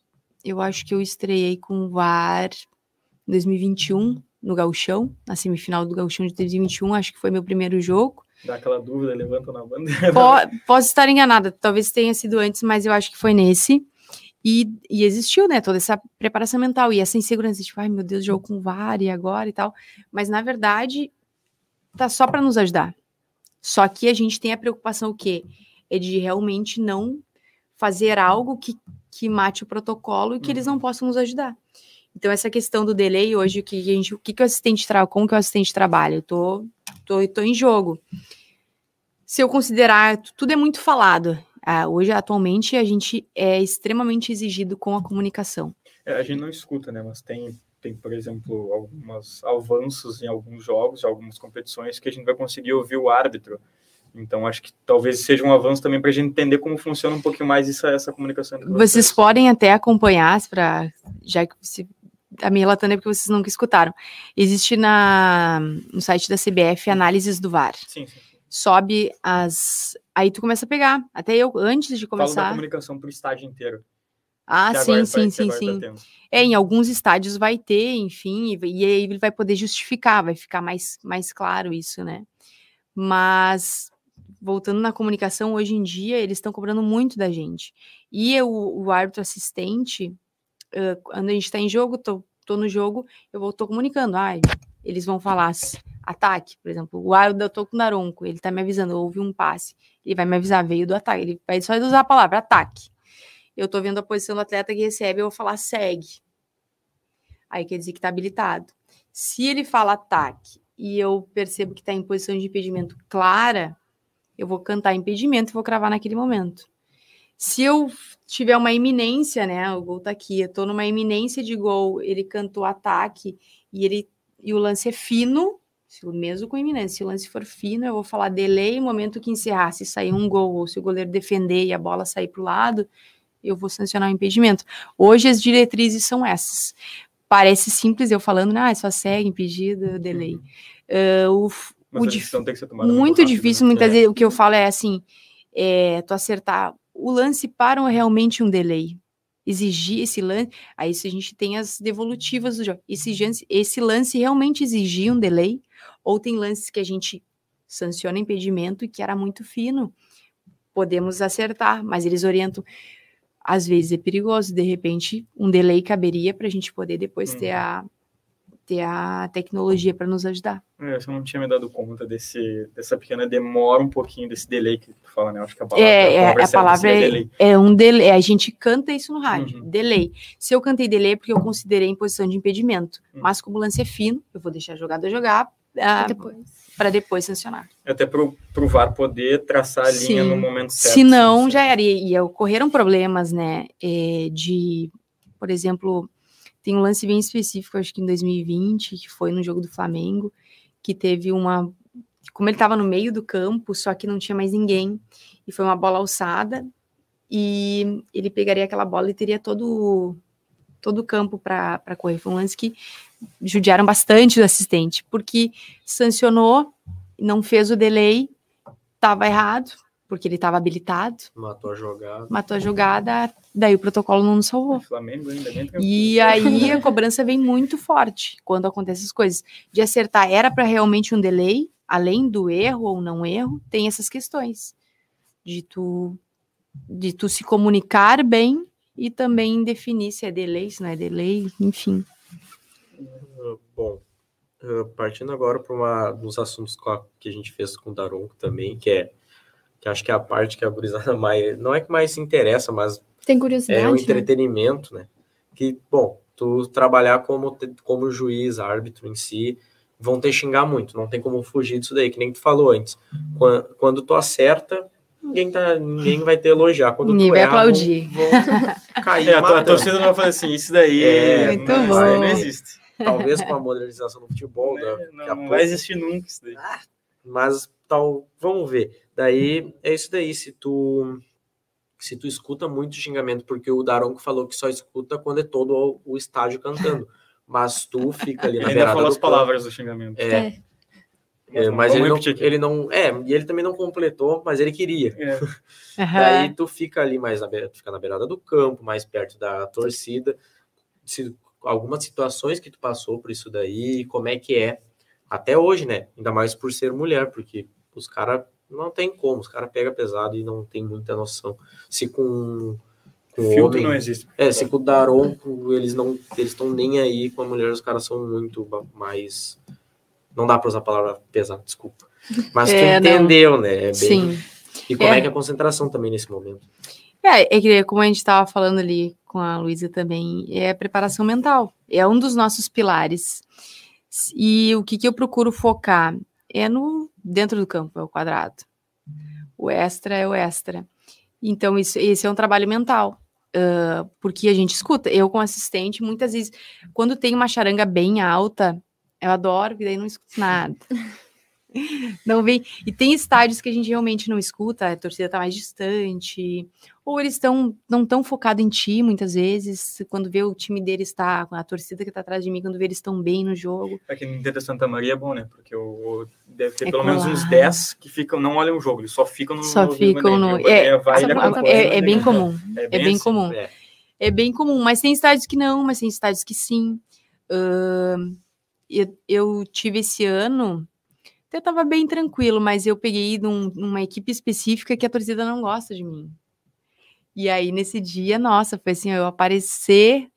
eu acho que eu estreiei com VAR em 2021, no Gauchão, na semifinal do Gauchão de 2021, acho que foi meu primeiro jogo. Dá aquela dúvida, levanta na bandeira. posso estar enganada, talvez tenha sido antes, mas eu acho que foi nesse. E, e, existiu, né, toda essa preparação mental e essa insegurança, tipo, ai meu Deus, jogo com VAR e agora e tal. Mas na verdade, tá só para nos ajudar. Só que a gente tem a preocupação o quê? É de realmente não fazer algo que, que mate o protocolo e que eles não uhum. possam nos ajudar. Então, essa questão do delay hoje, o que, a gente, o que, que o assistente trabalha, como que o assistente trabalha? Eu tô, tô, tô em jogo. Se eu considerar, tudo é muito falado. Ah, hoje, atualmente, a gente é extremamente exigido com a comunicação. É, a gente não escuta, né? Mas tem tem, por exemplo, alguns avanços em alguns jogos, em algumas competições, que a gente vai conseguir ouvir o árbitro. Então, acho que talvez seja um avanço também para a gente entender como funciona um pouquinho mais essa, essa comunicação. Vocês podem até acompanhar, para já que se, a minha relatando é porque vocês nunca escutaram. Existe na, no site da CBF análises do VAR. Sim, sim. Sobe as. Aí tu começa a pegar. Até eu, antes de começar. Falo da comunicação para o estádio inteiro. Ah, sim, agora, sim, sim, sim. Tá é, em alguns estádios vai ter, enfim, e, e aí ele vai poder justificar, vai ficar mais, mais claro isso, né? Mas voltando na comunicação, hoje em dia eles estão cobrando muito da gente. E o, o árbitro assistente, uh, quando a gente está em jogo, tô, tô no jogo, eu vou tô comunicando, ai, eles vão falar ataque, por exemplo, o árbitro eu tô com o ele tá me avisando, houve um passe, ele vai me avisar, veio do ataque, ele vai só usar a palavra ataque eu tô vendo a posição do atleta que recebe, eu vou falar segue. Aí quer dizer que tá habilitado. Se ele fala ataque e eu percebo que está em posição de impedimento clara, eu vou cantar impedimento e vou cravar naquele momento. Se eu tiver uma iminência, né? O gol tá aqui, eu tô numa iminência de gol, ele cantou ataque e ele e o lance é fino, se o mesmo com iminência, se o lance for fino, eu vou falar delay, momento que encerrar, se sair um gol ou se o goleiro defender e a bola sair para o lado, eu vou sancionar o impedimento. Hoje as diretrizes são essas. Parece simples eu falando, ah, só segue impedido, delay. Uh, o, Mas o a decisão tem que ser tomada muito, muito rápido, difícil, né? muitas é. vezes o que eu falo é assim, é, tu acertar o lance para realmente um delay. Exigir esse lance, aí se a gente tem as devolutivas do jogo. Esse, esse lance realmente exigia um delay, ou tem lances que a gente sanciona impedimento e que era muito fino. Podemos acertar, mas eles orientam às vezes é perigoso, de repente um delay caberia para a gente poder depois uhum. ter a ter a tecnologia para nos ajudar. É, eu não tinha me dado conta desse, dessa pequena demora um pouquinho desse delay que tu fala, né? Acho que a palavra, é, a, é, a palavra é, é um delay. A gente canta isso no rádio, uhum. delay. Se eu cantei delay é porque eu considerei em posição de impedimento. Uhum. Mas como o lance é fino, eu vou deixar a jogada jogar. Uh, depois para depois sancionar. Até para o VAR poder traçar a linha Sim. no momento certo. Se não, já era. E, e ocorreram problemas, né? É, de, por exemplo, tem um lance bem específico, acho que em 2020, que foi no jogo do Flamengo, que teve uma. Como ele estava no meio do campo, só que não tinha mais ninguém, e foi uma bola alçada, e ele pegaria aquela bola e teria todo todo o campo para correr. Foi um lance que judiaram bastante do assistente, porque sancionou, não fez o delay, estava errado, porque ele estava habilitado. Matou a jogada. Matou a jogada, daí o protocolo não nos salvou. Flamengo ainda bem E aí a cobrança vem muito forte quando acontecem essas coisas. De acertar, era para realmente um delay, além do erro ou não erro, tem essas questões. De tu, de tu se comunicar bem e também definir se é delay, se não é delay, enfim. Bom, partindo agora para um dos assuntos que a gente fez com o Daronco também, que é que acho que é a parte que a gurizada mais não é que mais se interessa, mas tem curiosidade, é o né? entretenimento, né? né? Que bom, tu trabalhar como como juiz, árbitro em si, vão ter xingar muito, não tem como fugir disso daí, que nem tu falou antes. Quando, quando tu acerta, ninguém, tá, ninguém vai te elogiar. Quando ninguém vai aplaudir. Vão, vão cair. É, a, torcida não vai falar assim, isso daí é, muito não, bom. não existe. Talvez com a modernização do futebol. É, da, não, não vai existir nunca isso daí. Mas tal, vamos ver. Daí é isso daí. Se tu se tu escuta muito xingamento, porque o Daronco falou que só escuta quando é todo o, o estádio cantando. Mas tu fica ali na Ele ainda falou as palavras do xingamento. É. é. É, mas ele não, ele não. É, e ele também não completou, mas ele queria. É. Uhum. Daí tu fica ali mais na beirada, fica na beirada do campo, mais perto da torcida. Se, algumas situações que tu passou por isso daí, como é que é até hoje, né? Ainda mais por ser mulher, porque os caras não tem como, os caras pegam pesado e não tem muita noção. Se com, com Filtro homem, não existe. É, se com o Daronco, eles não eles estão nem aí com a mulher, os caras são muito mais não dá para usar a palavra pesado, desculpa. Mas é, tu entendeu, não. né? É bem... Sim. E como é. é que é a concentração também nesse momento? É, é que como a gente estava falando ali com a Luísa também, é a preparação mental. É um dos nossos pilares. E o que, que eu procuro focar é no dentro do campo, é o quadrado. O extra é o extra. Então, isso, esse é um trabalho mental. Uh, porque a gente escuta. Eu, com assistente, muitas vezes, quando tem uma charanga bem alta, eu adoro, porque daí não escuto nada. não vem. E tem estádios que a gente realmente não escuta, a torcida está mais distante, ou eles estão não tão focados em ti, muitas vezes, quando vê o time deles está, a torcida que está atrás de mim, quando vê eles estão bem no jogo. Aqui no Inter da Santa Maria é bom, né? Porque o, deve ter é pelo menos uns 10 que ficam, não olham o jogo, eles só ficam no Só no ficam no. É, vai, é, é, é, bem comum. É bem, é bem assim, comum. É. é. bem comum, mas tem estádios que não, mas tem estádios que sim. Uh, eu, eu tive esse ano até tava bem tranquilo, mas eu peguei num, numa equipe específica que a torcida não gosta de mim. E aí, nesse dia, nossa, foi assim, eu aparecer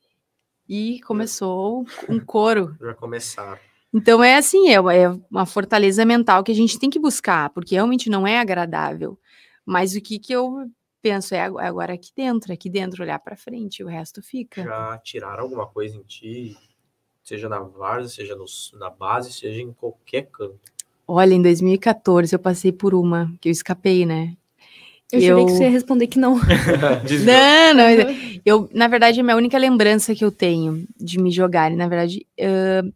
e começou um coro. Já começaram. Então, é assim, é, é uma fortaleza mental que a gente tem que buscar, porque realmente não é agradável. Mas o que, que eu penso é agora aqui dentro, aqui dentro, olhar para frente, o resto fica. Já tiraram alguma coisa em ti, seja na várzea, seja no, na base, seja em qualquer canto. Olha, em 2014 eu passei por uma, que eu escapei, né? Eu, eu... jurei que você ia responder que não. não, não. Eu, na verdade, a minha única lembrança que eu tenho de me jogarem, na verdade, uh,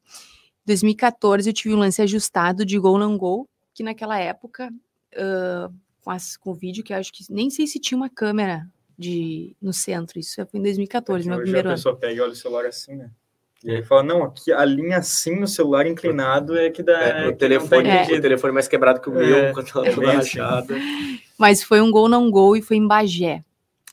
2014 eu tive um lance ajustado de gol não gol, que naquela época, uh, com, as, com o vídeo, que eu acho que nem sei se tinha uma câmera de, no centro, isso foi em 2014, é meu primeiro ano. a pessoa pega e olha o celular assim, né? E aí fala, não, aqui a linha assim no celular inclinado é que dá. É, o, telefone, tá o telefone mais quebrado que o meu, é, quando ela é toda rachada. Assim. Mas foi um gol não gol e foi em Bagé.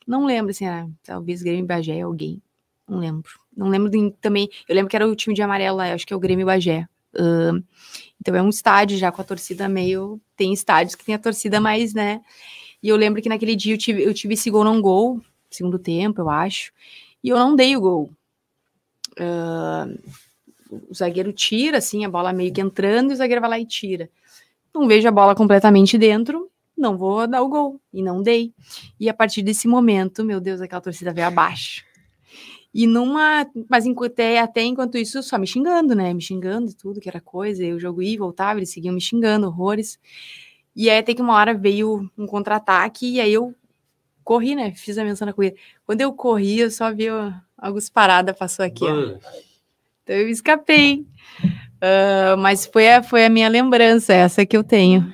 Não lembro, assim, ah, talvez Grêmio Bagé alguém. Não lembro. Não lembro de, também. Eu lembro que era o time de amarelo lá, acho que é o Grêmio Bagé. Uh, então é um estádio já com a torcida meio. Tem estádios que tem a torcida mais, né? E eu lembro que naquele dia eu tive, eu tive esse gol não gol, segundo tempo, eu acho. E eu não dei o gol. Uh, o zagueiro tira, assim, a bola meio que entrando, e o zagueiro vai lá e tira. Não vejo a bola completamente dentro, não vou dar o gol. E não dei. E a partir desse momento, meu Deus, aquela torcida veio abaixo. E numa. Mas até, até enquanto isso, só me xingando, né? Me xingando e tudo, que era coisa. Eu jogo ia, voltava, eles seguiam me xingando, horrores. E aí até que uma hora veio um contra-ataque, e aí eu corri, né? Fiz a menção na corrida. Quando eu corri, eu só vi Augusto Parada passou aqui. Então eu escapei. Uh, mas foi a, foi a minha lembrança, essa que eu tenho.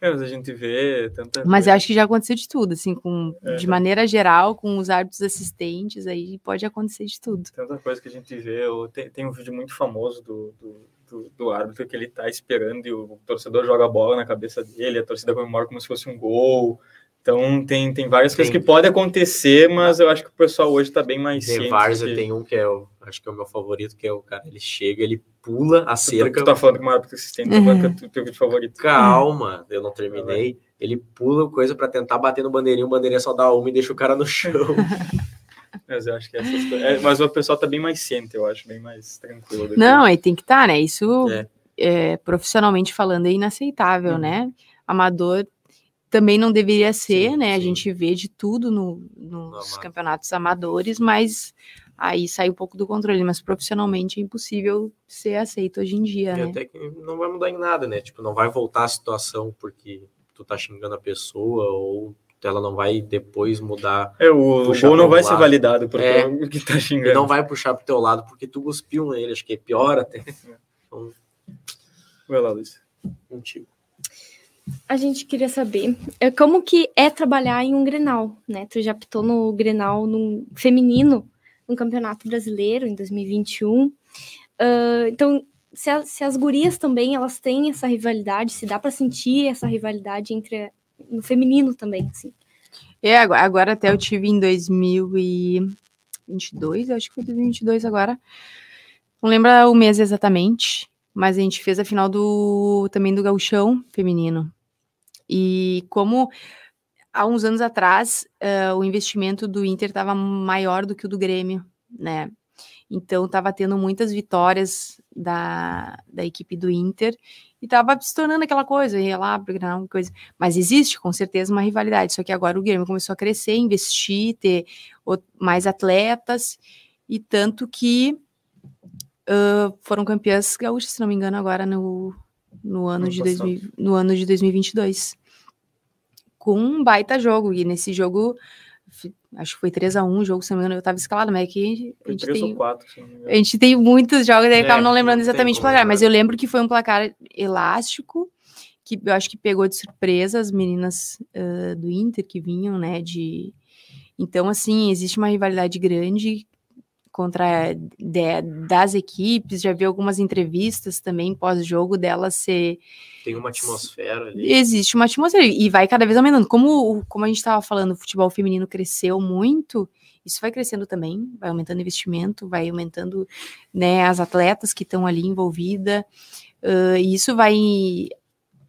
É, mas a gente vê tanta Mas coisa. eu acho que já aconteceu de tudo, assim, com, é. de maneira geral, com os árbitros assistentes, aí pode acontecer de tudo. Tanta coisa que a gente vê, tem, tem um vídeo muito famoso do, do, do, do, árbitro que ele tá esperando e o torcedor joga a bola na cabeça dele, a torcida comemora como se fosse um gol, então tem, tem várias tem. coisas que podem acontecer, mas eu acho que o pessoal hoje está bem mais Tem vários, que... tem um que é o, acho que é o meu favorito, que é o cara, ele chega, ele pula a cerca. Tu, tu tá falando que o maior uhum. é o teu vídeo favorito. Calma, eu não terminei. Ele pula coisa para tentar bater no bandeirinho, o bandeirinha só dá uma e deixa o cara no chão. mas eu acho que essas é, Mas o pessoal tá bem mais ciente, eu acho, bem mais tranquilo. Não, aí tem que estar, tá, né? Isso, é. É, profissionalmente falando, é inaceitável, uhum. né? Amador também não deveria ser, sim, né? Sim. A gente vê de tudo no, nos no campeonatos amadores, mas aí sai um pouco do controle, mas profissionalmente é impossível ser aceito hoje em dia, e né? Até que não vai mudar em nada, né? Tipo, não vai voltar a situação porque tu tá xingando a pessoa ou ela não vai depois mudar. É, o gol não vai lado. ser validado porque é, que tá xingando. não vai puxar pro teu lado porque tu cuspiu nele, acho que é pior até. Então... Vai lá, Luiz. Contigo a gente queria saber é, como que é trabalhar em um Grenal, né? Tu já pitou no Grenal no feminino no Campeonato Brasileiro em 2021. Uh, então, se, a, se, as gurias também elas têm essa rivalidade, se dá para sentir essa rivalidade entre no feminino também, assim. É, agora, agora até eu tive em 2022, acho que foi 2022 agora. Não lembro o mês exatamente, mas a gente fez a final do também do gauchão feminino. E como há uns anos atrás uh, o investimento do Inter estava maior do que o do Grêmio, né? Então estava tendo muitas vitórias da, da equipe do Inter e estava se tornando aquela coisa, ia lá uma coisa. Mas existe com certeza uma rivalidade. Só que agora o Grêmio começou a crescer, investir, ter mais atletas e tanto que uh, foram campeãs gaúchas, se não me engano, agora no, no ano, de 2000, no ano de 2022. Com um baita jogo. E nesse jogo, Acho que foi 3 a 1 o jogo, se não me engano, eu estava escalado, mas é que a gente tem. 4, a gente tem muitos jogos, aí é, acaba não lembrando exatamente o placar, mas eu lembro que foi um placar elástico, que eu acho que pegou de surpresa as meninas uh, do Inter que vinham, né? De... Então, assim, existe uma rivalidade grande contra de, das equipes, já vi algumas entrevistas também pós-jogo dela ser. Tem uma atmosfera ali. Existe uma atmosfera e vai cada vez aumentando. Como, como a gente estava falando, o futebol feminino cresceu muito, isso vai crescendo também, vai aumentando investimento, vai aumentando né, as atletas que estão ali envolvidas, uh, e isso vai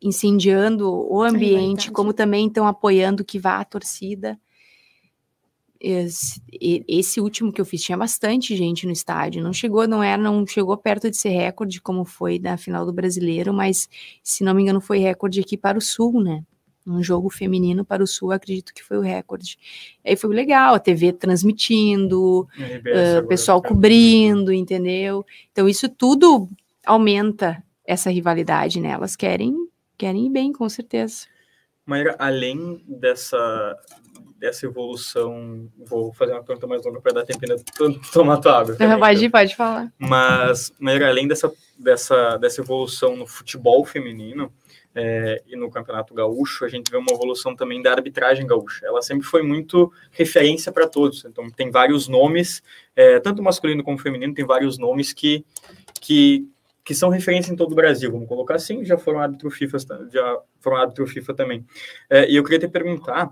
incendiando o ambiente, como também estão apoiando que vá a torcida. Esse, esse, último que eu fiz tinha bastante gente no estádio. Não chegou, não era, não chegou perto de ser recorde como foi na final do Brasileiro, mas se não me engano foi recorde aqui para o Sul, né? Um jogo feminino para o Sul, acredito que foi o recorde. Aí foi legal, a TV transmitindo, uh, o pessoal cobrindo, entendeu? Então isso tudo aumenta essa rivalidade, né? Elas querem querem ir bem, com certeza. Maíra, além dessa, dessa evolução, vou fazer uma pergunta mais longa para dar tempo de tomar tua água. Também, pode, então. pode falar. Mas, Maíra, além dessa, dessa, dessa evolução no futebol feminino é, e no Campeonato Gaúcho, a gente vê uma evolução também da arbitragem gaúcha. Ela sempre foi muito referência para todos. Então, tem vários nomes, é, tanto masculino como feminino, tem vários nomes que, que que são referência em todo o Brasil, vamos colocar assim, já foram árbitro FIFA, já foram árbitro FIFA também. É, e eu queria te perguntar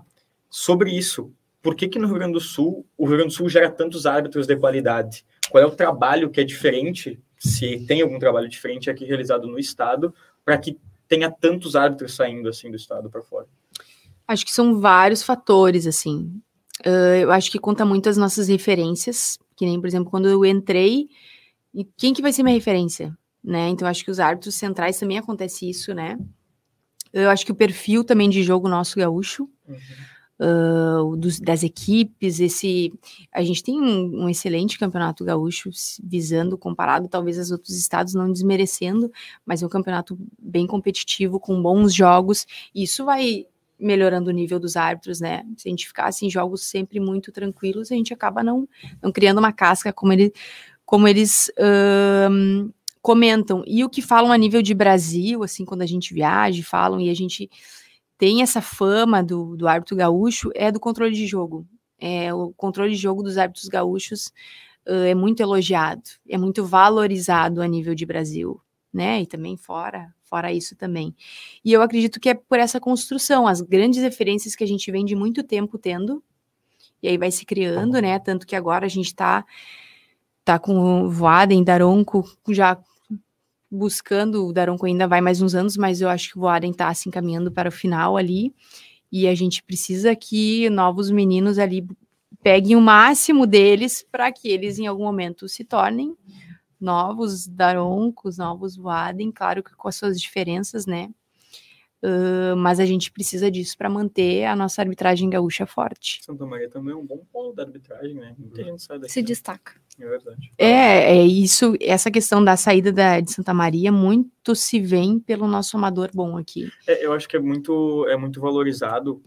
sobre isso. Por que, que no Rio Grande do Sul, o Rio Grande do Sul gera tantos árbitros de qualidade? Qual é o trabalho que é diferente, se tem algum trabalho diferente aqui realizado no Estado, para que tenha tantos árbitros saindo assim do Estado para fora? Acho que são vários fatores, assim. Uh, eu acho que conta muito as nossas referências, que nem, por exemplo, quando eu entrei, e quem que vai ser minha referência? né? Então acho que os árbitros centrais também acontece isso, né? Eu acho que o perfil também de jogo nosso gaúcho, uhum. Uh, dos, das equipes, esse a gente tem um, um, excelente campeonato gaúcho visando comparado talvez aos outros estados, não desmerecendo, mas é um campeonato bem competitivo com bons jogos. E isso vai melhorando o nível dos árbitros, né? Se a gente ficar assim jogos sempre muito tranquilos, a gente acaba não, não criando uma casca como ele como eles uh, comentam. E o que falam a nível de Brasil, assim, quando a gente viaja, falam e a gente tem essa fama do, do árbitro gaúcho, é do controle de jogo. É, o controle de jogo dos árbitros gaúchos uh, é muito elogiado, é muito valorizado a nível de Brasil, né? E também fora, fora isso também. E eu acredito que é por essa construção, as grandes referências que a gente vem de muito tempo tendo, e aí vai se criando, né? Tanto que agora a gente está tá com o Voaden, Daronco já buscando, o Daronco ainda vai mais uns anos, mas eu acho que o Aden está se assim, encaminhando para o final ali, e a gente precisa que novos meninos ali peguem o máximo deles para que eles em algum momento se tornem novos Daroncos, novos Voaden, claro que com as suas diferenças, né? Uh, mas a gente precisa disso para manter a nossa arbitragem gaúcha forte. Santa Maria também é um bom polo da arbitragem, né? Muita gente sai daqui. Se destaca. É verdade. É, é isso, essa questão da saída da, de Santa Maria muito se vem pelo nosso amador bom aqui. É, eu acho que é muito, é muito valorizado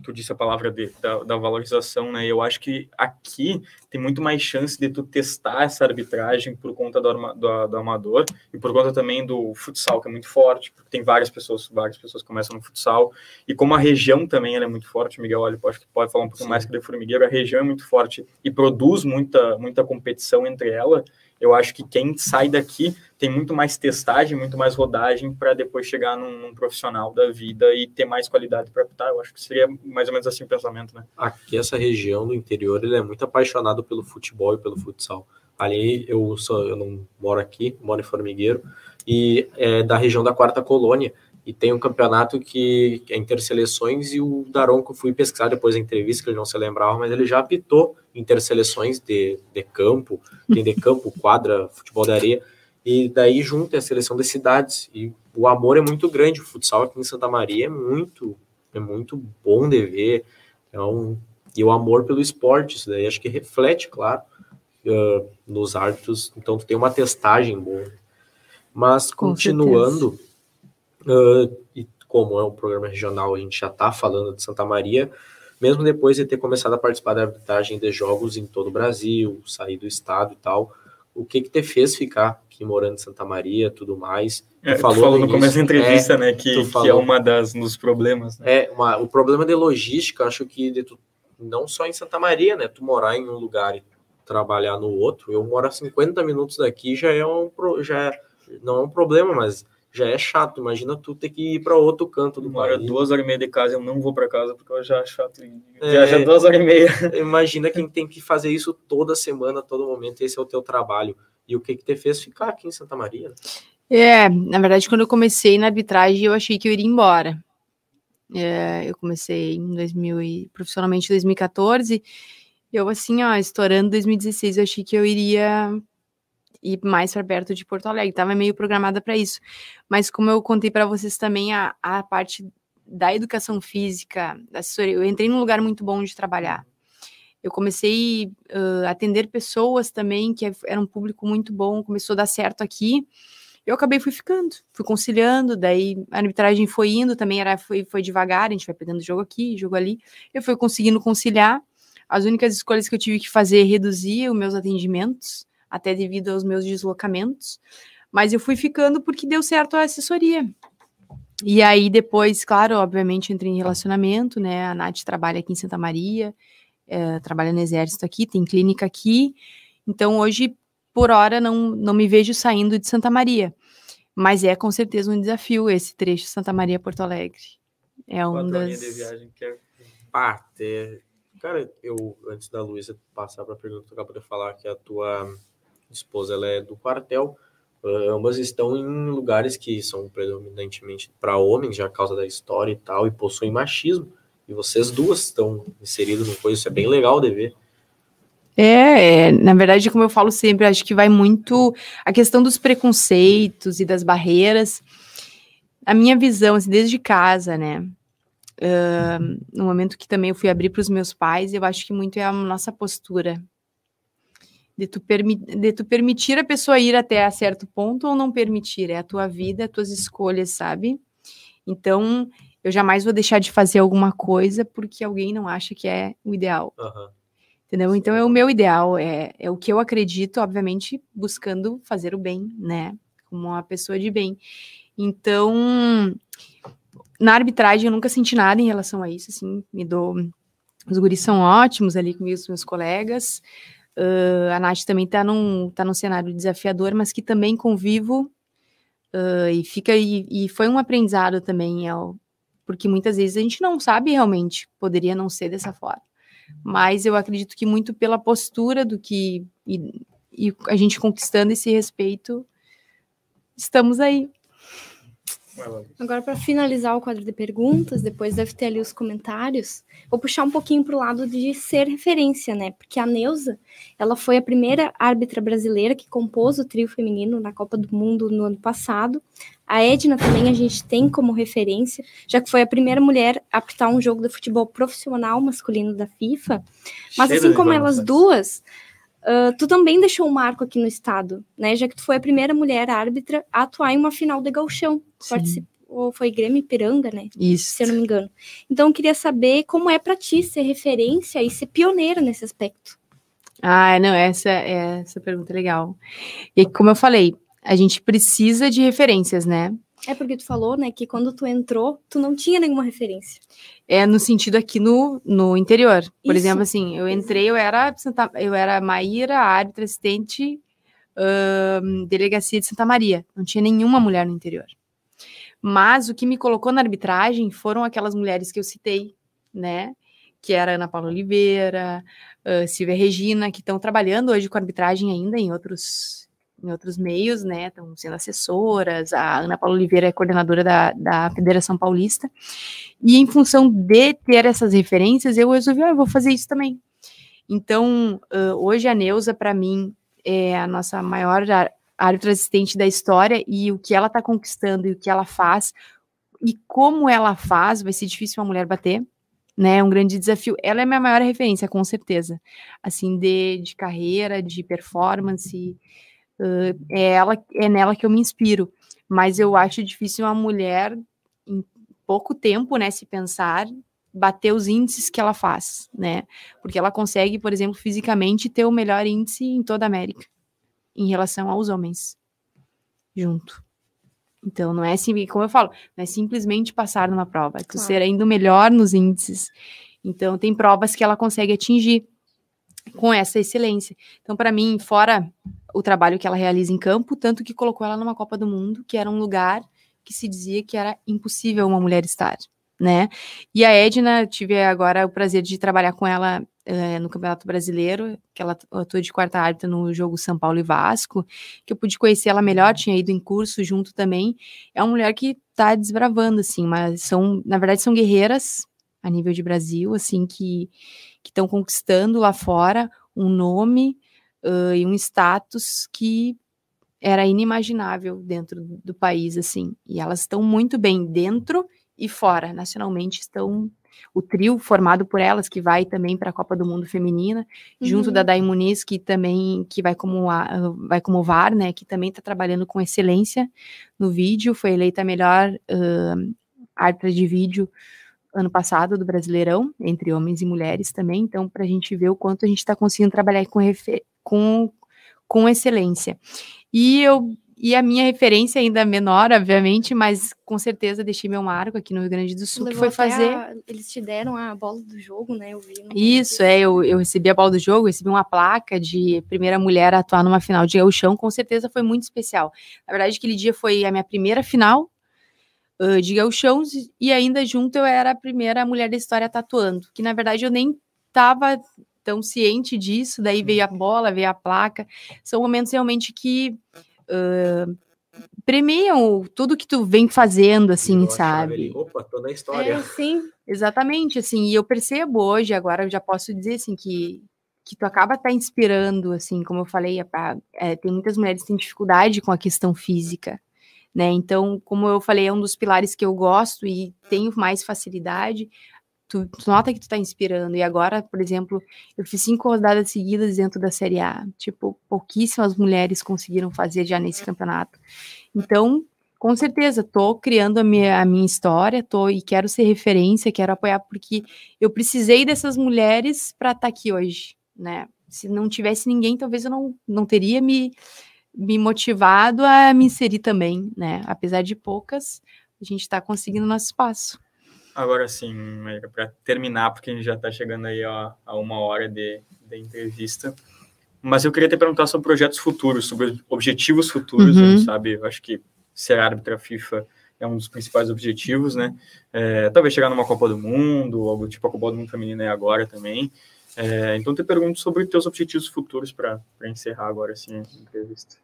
tu disse a palavra de, da, da, valorização, né? Eu acho que aqui tem muito mais chance de tu testar essa arbitragem por conta do, do, do, amador e por conta também do futsal, que é muito forte, porque tem várias pessoas, várias pessoas que começam no futsal, e como a região também é muito forte, Miguel, olha, pode, pode falar um pouco Sim. mais que de formigueiro, a região é muito forte e produz muita, muita competição entre ela, eu acho que quem sai daqui tem muito mais testagem, muito mais rodagem para depois chegar num, num, profissional da vida e ter mais qualidade para apitar. Eu acho que seria mais ou menos assim o pensamento, né? Aqui, essa região do interior, ele é muito apaixonado pelo futebol e pelo futsal. Ali, eu, sou, eu não moro aqui, moro em Formigueiro, e é da região da Quarta Colônia, e tem um campeonato que é interseleções e o Daronco fui pesquisar depois da entrevista que ele não se lembrava, mas ele já apitou interseleções de, de campo, tem de campo, quadra, futebol de areia, e daí junto é a seleção das cidades, e o amor é muito grande, o futsal aqui em Santa Maria é muito, é muito bom de ver, é um, e o amor pelo esporte, isso daí acho que reflete, claro, uh, nos árbitros, então tu tem uma testagem boa. Mas Com continuando... Uh, e como é um programa regional, a gente já está falando de Santa Maria. mesmo depois de ter começado a participar da arbitragem de jogos em todo o Brasil, sair do estado e tal, o que que te fez ficar aqui morando em Santa Maria, tudo mais? É, falou, falou no, começo da entrevista, é, né, que, que é uma das nos problemas. Né? É, uma, o problema de logística, acho que de tu, não só em Santa Maria, né, tu morar em um lugar e trabalhar no outro, eu moro a 50 minutos daqui, já é um, já é, não é um problema, mas já é chato. Imagina tu ter que ir para outro canto do Mora país. duas horas e meia de casa, eu não vou para casa porque eu já acho chato. É, Viaja duas horas e meia. Imagina quem tem que fazer isso toda semana, todo momento, esse é o teu trabalho. E o que que te fez ficar aqui em Santa Maria? É, na verdade, quando eu comecei na arbitragem, eu achei que eu iria embora. É, eu comecei em 2000 e, profissionalmente em 2014. Eu, assim, ó, estourando 2016, eu achei que eu iria ir mais para perto de Porto Alegre. Estava meio programada para isso. Mas como eu contei para vocês também, a, a parte da educação física, da assessoria, eu entrei num lugar muito bom de trabalhar. Eu comecei uh, a atender pessoas também, que era um público muito bom, começou a dar certo aqui. Eu acabei fui ficando, fui conciliando, daí a arbitragem foi indo, também era foi, foi devagar, a gente vai pegando jogo aqui, jogo ali. Eu fui conseguindo conciliar. As únicas escolhas que eu tive que fazer é reduzir os meus atendimentos, até devido aos meus deslocamentos. Mas eu fui ficando porque deu certo a assessoria. E aí depois, claro, obviamente entrei em relacionamento, né? A Nath trabalha aqui em Santa Maria, é, trabalha no exército aqui, tem clínica aqui. Então hoje, por hora, não, não me vejo saindo de Santa Maria. Mas é com certeza um desafio esse trecho Santa Maria Porto Alegre. É um das. De viagem que é... Ah, Cara, eu, antes da Luísa passar para a pergunta, tu acabou de falar que a tua esposa ela é do quartel. Uh, ambas estão em lugares que são predominantemente para homens, já a causa da história e tal, e possuem machismo. E vocês duas estão inseridas no coisa, isso é bem legal de ver. É, é, na verdade, como eu falo sempre, acho que vai muito a questão dos preconceitos e das barreiras. A minha visão, assim, desde casa, né? Uh, no momento que também eu fui abrir para os meus pais, eu acho que muito é a nossa postura de tu, de tu permitir a pessoa ir até a certo ponto ou não permitir, é a tua vida, as tuas escolhas, sabe? Então, eu jamais vou deixar de fazer alguma coisa porque alguém não acha que é o ideal. Uhum. Entendeu? Então, é o meu ideal, é, é o que eu acredito, obviamente, buscando fazer o bem, né? Como uma pessoa de bem. Então, na arbitragem, eu nunca senti nada em relação a isso, assim, me dou. Os guris são ótimos ali comigo, os meus colegas. Uh, a Nath também está num, tá num cenário desafiador, mas que também convivo uh, e fica e, e, foi um aprendizado também, é, porque muitas vezes a gente não sabe realmente, poderia não ser dessa forma. Mas eu acredito que muito pela postura do que e, e a gente conquistando esse respeito, estamos aí. Agora, para finalizar o quadro de perguntas, depois deve ter ali os comentários, vou puxar um pouquinho para o lado de ser referência, né? Porque a Neuza, ela foi a primeira árbitra brasileira que compôs o trio feminino na Copa do Mundo no ano passado. A Edna também a gente tem como referência, já que foi a primeira mulher a apitar um jogo de futebol profissional masculino da FIFA. Mas assim como elas duas, Uh, tu também deixou um marco aqui no estado, né? Já que tu foi a primeira mulher árbitra a atuar em uma final de galchão. Participou, foi Grêmio Ipiranga, né? Isso. Se eu não me engano. Então, eu queria saber como é para ti ser referência e ser pioneira nesse aspecto. Ah, não, essa, essa pergunta é legal. E como eu falei, a gente precisa de referências, né? É porque tu falou, né, que quando tu entrou, tu não tinha nenhuma referência. É no sentido aqui no, no interior. Por Isso. exemplo, assim, eu entrei, eu era eu era Maíra, árbitra assistente, uh, delegacia de Santa Maria. Não tinha nenhuma mulher no interior. Mas o que me colocou na arbitragem foram aquelas mulheres que eu citei, né? Que era Ana Paula Oliveira, uh, Silvia Regina, que estão trabalhando hoje com arbitragem ainda em outros em outros meios, né? Estão sendo assessoras, a Ana Paula Oliveira é coordenadora da, da Federação Paulista. E em função de ter essas referências, eu resolvi, ah, eu vou fazer isso também. Então, uh, hoje a Neuza, para mim, é a nossa maior árbitra assistente da história e o que ela está conquistando e o que ela faz e como ela faz, vai ser difícil uma mulher bater, né? É um grande desafio. Ela é minha maior referência, com certeza. Assim, de, de carreira, de performance, Uh, é, ela, é nela que eu me inspiro. Mas eu acho difícil uma mulher, em pouco tempo, né, se pensar, bater os índices que ela faz, né? Porque ela consegue, por exemplo, fisicamente ter o melhor índice em toda a América em relação aos homens junto. Então, não é assim, como eu falo, não é simplesmente passar numa prova, é tu claro. ser ainda melhor nos índices. Então, tem provas que ela consegue atingir com essa excelência. Então, para mim, fora o trabalho que ela realiza em campo, tanto que colocou ela numa Copa do Mundo, que era um lugar que se dizia que era impossível uma mulher estar, né? E a Edna, tive agora o prazer de trabalhar com ela é, no Campeonato Brasileiro, que ela atua de quarta árbitra no jogo São Paulo e Vasco, que eu pude conhecer ela melhor, tinha ido em curso junto também. É uma mulher que tá desbravando, assim, mas são, na verdade, são guerreiras a nível de Brasil, assim, que estão conquistando lá fora um nome uh, e um status que era inimaginável dentro do país, assim. E elas estão muito bem dentro e fora, nacionalmente, estão o trio formado por elas, que vai também para a Copa do Mundo Feminina, uhum. junto da Dai Muniz, que também que vai como, a, vai como VAR, né, que também está trabalhando com excelência no vídeo, foi eleita a melhor uh, árbitra de vídeo ano passado do Brasileirão, entre homens e mulheres também, então para a gente ver o quanto a gente está conseguindo trabalhar com, com, com excelência. E eu e a minha referência ainda menor, obviamente, mas com certeza deixei meu marco aqui no Rio Grande do Sul, Levou que foi fazer. A... Eles te deram a bola do jogo, né? Eu vi. Isso, é, eu, eu recebi a bola do jogo, recebi uma placa de primeira mulher a atuar numa final de gauchão, com certeza foi muito especial. Na verdade, aquele dia foi a minha primeira final uh, de gauchão, e ainda junto eu era a primeira mulher da história tatuando, que na verdade eu nem estava tão ciente disso, daí veio a bola, veio a placa. São momentos realmente que uh, premiam tudo que tu vem fazendo, assim, sabe? Opa, toda a história. É, sim, exatamente, assim, e eu percebo hoje, agora eu já posso dizer, assim, que que tu acaba tá inspirando, assim, como eu falei, a, é, tem muitas mulheres que têm dificuldade com a questão física, né? Então, como eu falei, é um dos pilares que eu gosto e tenho mais facilidade tu, tu, nota que tu tá inspirando. E agora, por exemplo, eu fiz cinco rodadas seguidas dentro da Série A. Tipo, pouquíssimas mulheres conseguiram fazer já nesse campeonato. Então, com certeza, tô criando a minha, a minha história, tô e quero ser referência, quero apoiar, porque eu precisei dessas mulheres para estar tá aqui hoje, né? Se não tivesse ninguém, talvez eu não, não teria me, me motivado a me inserir também, né? Apesar de poucas, a gente está conseguindo nosso espaço. Agora sim, para terminar, porque a gente já está chegando aí ó, a uma hora de, de entrevista. Mas eu queria te perguntar sobre projetos futuros, sobre objetivos futuros, uhum. sabe? Eu acho que ser árbitra FIFA é um dos principais objetivos, né? É, talvez chegar numa Copa do Mundo, algo tipo a Copa do Mundo Feminina é agora também. É, então, te pergunto sobre teus objetivos futuros para encerrar agora assim, a entrevista.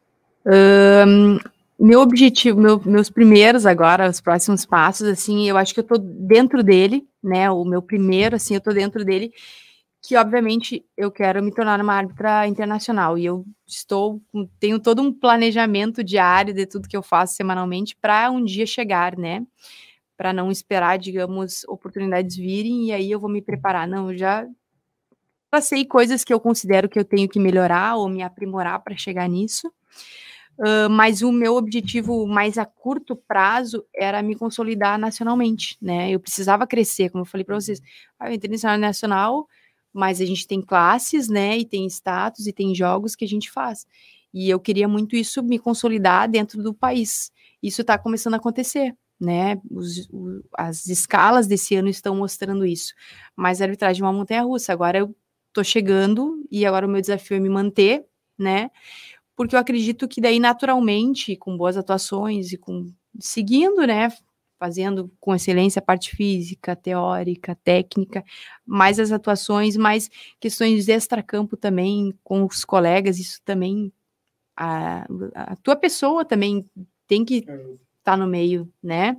Um, meu objetivo, meu, meus primeiros agora, os próximos passos, assim, eu acho que eu tô dentro dele, né? O meu primeiro, assim, eu tô dentro dele, que obviamente eu quero me tornar uma árbitra internacional e eu estou, tenho todo um planejamento diário de tudo que eu faço semanalmente para um dia chegar, né? Para não esperar, digamos, oportunidades virem e aí eu vou me preparar. Não, eu já passei coisas que eu considero que eu tenho que melhorar ou me aprimorar para chegar nisso. Uh, mas o meu objetivo mais a curto prazo era me consolidar nacionalmente, né? Eu precisava crescer, como eu falei para vocês. Ah, eu entrei no nacional, mas a gente tem classes, né? E tem status e tem jogos que a gente faz. E eu queria muito isso me consolidar dentro do país. Isso está começando a acontecer, né? Os, o, as escalas desse ano estão mostrando isso. Mas a arbitragem é uma montanha russa. Agora eu tô chegando e agora o meu desafio é me manter, né? porque eu acredito que daí naturalmente, com boas atuações e com seguindo, né, fazendo com excelência a parte física, teórica, técnica, mais as atuações, mais questões de extracampo também com os colegas, isso também a, a tua pessoa também tem que estar tá no meio, né?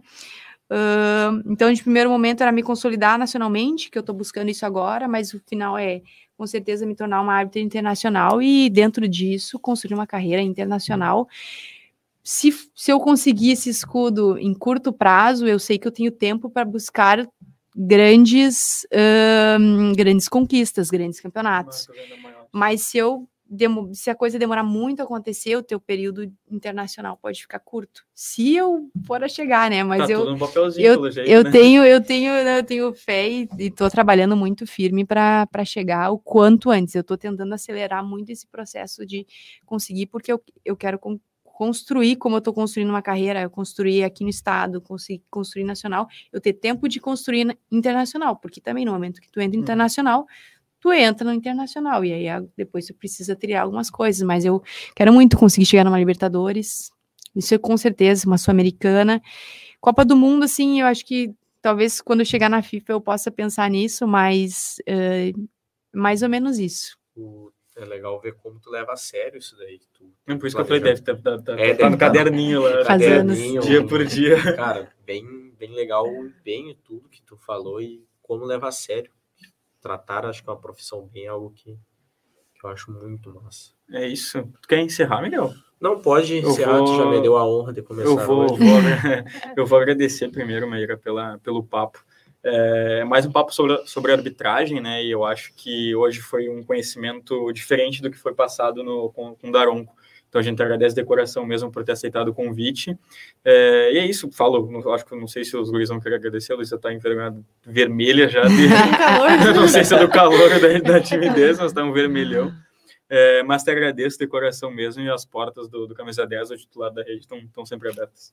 Uh, então, de primeiro momento era me consolidar nacionalmente, que eu estou buscando isso agora, mas o final é com certeza me tornar uma árbitra internacional e dentro disso construir uma carreira internacional. Se, se eu conseguir esse escudo em curto prazo, eu sei que eu tenho tempo para buscar grandes, grandes conquistas, grandes campeonatos. Mas se eu se a coisa demorar muito a acontecer, o teu período internacional pode ficar curto. Se eu for a chegar, né? Mas tá eu, eu, jeito, eu né? tenho, eu tenho, eu tenho fé e estou trabalhando muito firme para chegar o quanto antes. Eu estou tentando acelerar muito esse processo de conseguir, porque eu, eu quero con construir como eu estou construindo uma carreira, eu construir aqui no estado, conseguir construir nacional, eu ter tempo de construir internacional, porque também no momento que tu entra Uhum. internacional, tu entra no internacional, e aí a- depois tu precisa triar algumas coisas, mas eu quero muito conseguir chegar numa Libertadores, isso é com certeza, uma Sul-Americana. Copa do Mundo, assim, eu acho que talvez quando eu chegar na FIFA eu possa pensar nisso, mas eh, mais ou menos isso. É legal ver como tu leva a sério isso daí. Tu É por isso que eu falei, deve estar tá, tá, É, tá no tá. caderninho lá, caderninho, dia por dia. Cara, bem, bem legal o empenho e tudo que tu falou e como levar a sério. Tratar, acho que é uma profissão bem algo que, que eu acho muito massa. É isso. Tu quer encerrar, Miguel? Não pode encerrar, tu já vou- me deu a honra de começar Eu vou, vou, eu vou agradecer primeiro, Maíra, pela, pelo papo. É mais um papo sobre, sobre arbitragem, né? E eu acho que hoje foi um conhecimento diferente do que foi passado no, com, com o Daronco. Então a gente agradece de coração mesmo por ter aceitado o convite. É, e é isso, falo, não, acho que não sei se os guris vão querer agradecer, a Luísa está envergonhada vermelha já. De, não sei se é do calor da, da timidez, mas está um vermelhão. É, mas te agradeço de coração mesmo e as portas do, do Camisa 10, o titular da rede, estão sempre abertas.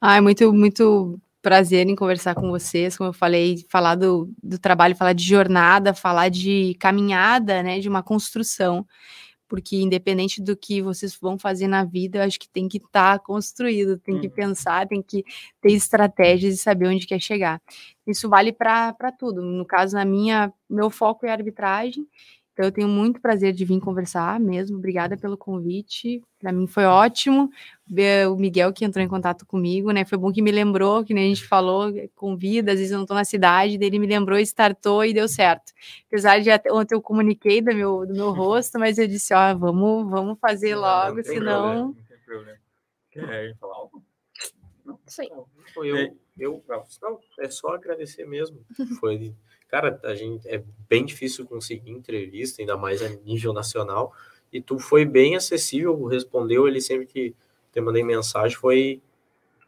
Ai, muito, muito prazer em conversar com vocês, como eu falei, falar do, do trabalho, falar de jornada, falar de caminhada, né, de uma construção, porque independente do que vocês vão fazer na vida, eu acho que tem que estar construído, tem que Uhum. pensar, tem que ter estratégias e saber onde quer chegar. Isso vale para tudo. No caso, na minha, meu foco é arbitragem, então eu tenho muito prazer de vir conversar mesmo. Obrigada pelo convite. Para mim foi ótimo ver o Miguel que entrou em contato comigo, né? Foi bom que me lembrou, que nem a gente falou, convida, às vezes eu não estou na cidade, daí ele me lembrou, startou e deu certo. Apesar de até, ontem eu comuniquei do meu, do meu rosto, mas eu disse, ó, vamos, vamos fazer Não, logo, não senão. Não tem problema. Quer falar algo? Não? Aí. Pô, Eu, eu, não, é só agradecer mesmo. Foi, cara, a gente é bem difícil conseguir entrevista, ainda mais a nível nacional. E tu foi bem acessível, respondeu ele sempre que te mandei mensagem, foi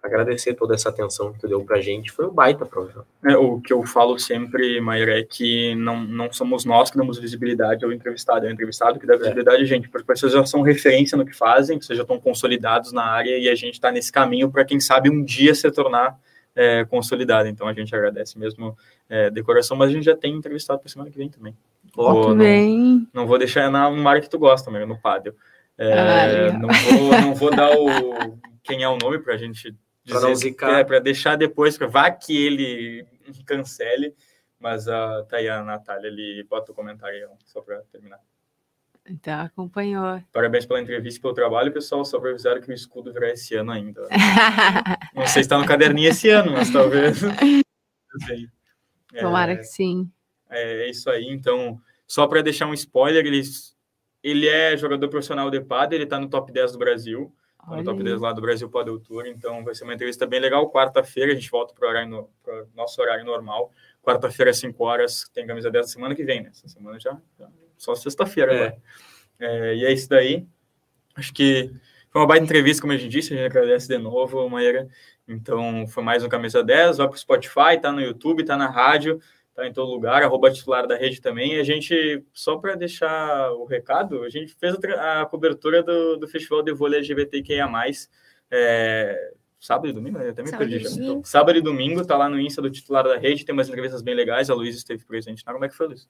agradecer toda essa atenção que tu deu pra gente. Foi um baita programa. É, o que eu falo sempre, Maíra, é que não, não somos nós que damos visibilidade ao entrevistado, é o entrevistado que dá visibilidade a gente, porque vocês já são referência no que fazem, vocês já estão consolidados na área e a gente está nesse caminho para, quem sabe, um dia se tornar é, consolidado. Então a gente agradece mesmo é, de coração, mas a gente já tem entrevistado para semana que vem também. Vou- Muito não, bem. não vou deixar na uma área que tu gosta, Maíra, no Pádel. É, Ah, não, vou, não vou dar o quem é o nome para a gente dizer, zicar. é, para deixar depois, pra- vá que ele cancele, mas a, tá aí a Natália ali, bota o comentário aí, só para terminar. Então, acompanhou. Parabéns pela entrevista e pelo trabalho, pessoal, só para avisar que o escudo virá esse ano ainda. Não sei se está no caderninho esse ano, mas talvez. É, Tomara que sim. é, é isso aí, então, só para deixar um spoiler, ele, ele é jogador profissional de pádel, ele está no top 10 do Brasil, tá no top aí. 10 lá do Brasil Padel Tour, então vai ser uma entrevista bem legal. Quarta-feira a gente volta para o nosso horário normal. Quarta-feira, às 5 horas, tem camisa 10 da semana que vem, né? Essa semana já, já só sexta-feira É. agora. É, e é isso daí. Acho que foi uma baita entrevista, como a gente disse, a gente agradece de novo, Maíra. Então, foi mais um Camisa 10, vai para o Spotify, tá no YouTube, tá na rádio, tá em todo lugar, arroba titular da rede também. E a gente, só para deixar o recado, a gente fez a, a cobertura do, do Festival de Vôlei LGBTQIA+, é, sábado e domingo, eu até me perdi e já. domingo. Sábado e domingo, tá lá no Insta do titular da rede, tem umas entrevistas bem legais, a Luísa esteve presente. Como é que foi, Luísa?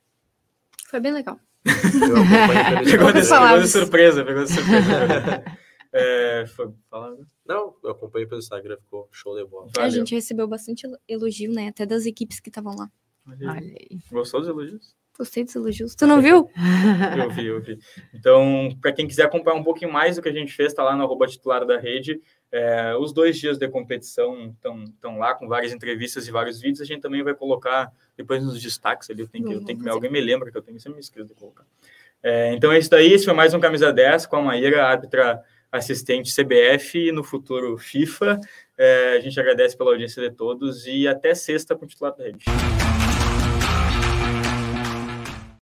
Foi bem legal. Pegou de, pegou de surpresa, pegou de surpresa. é, foi, fala, Não, eu acompanhei pelo Instagram, ficou show de bola. A valeu. gente recebeu bastante elo- elogio, né? Até das equipes que estavam lá. Olha aí. Olha aí. Gostou dos elogios? Gostei dos elogios. Tu não viu? Eu vi, eu vi. Então, para quem quiser acompanhar um pouquinho mais do que a gente fez, tá lá no arroba titular da rede. É, os dois dias de competição estão lá com várias entrevistas e vários vídeos. A gente também vai colocar depois nos destaques ali. Eu tenho que, eu tenho que alguém me lembra que eu tenho que me esqueço de colocar. É, então é isso daí. Esse foi mais um Camisa 10 com a Maíra, árbitra assistente CBF e no futuro FIFA. É, a gente agradece pela audiência de todos e até sexta com o titular da rede.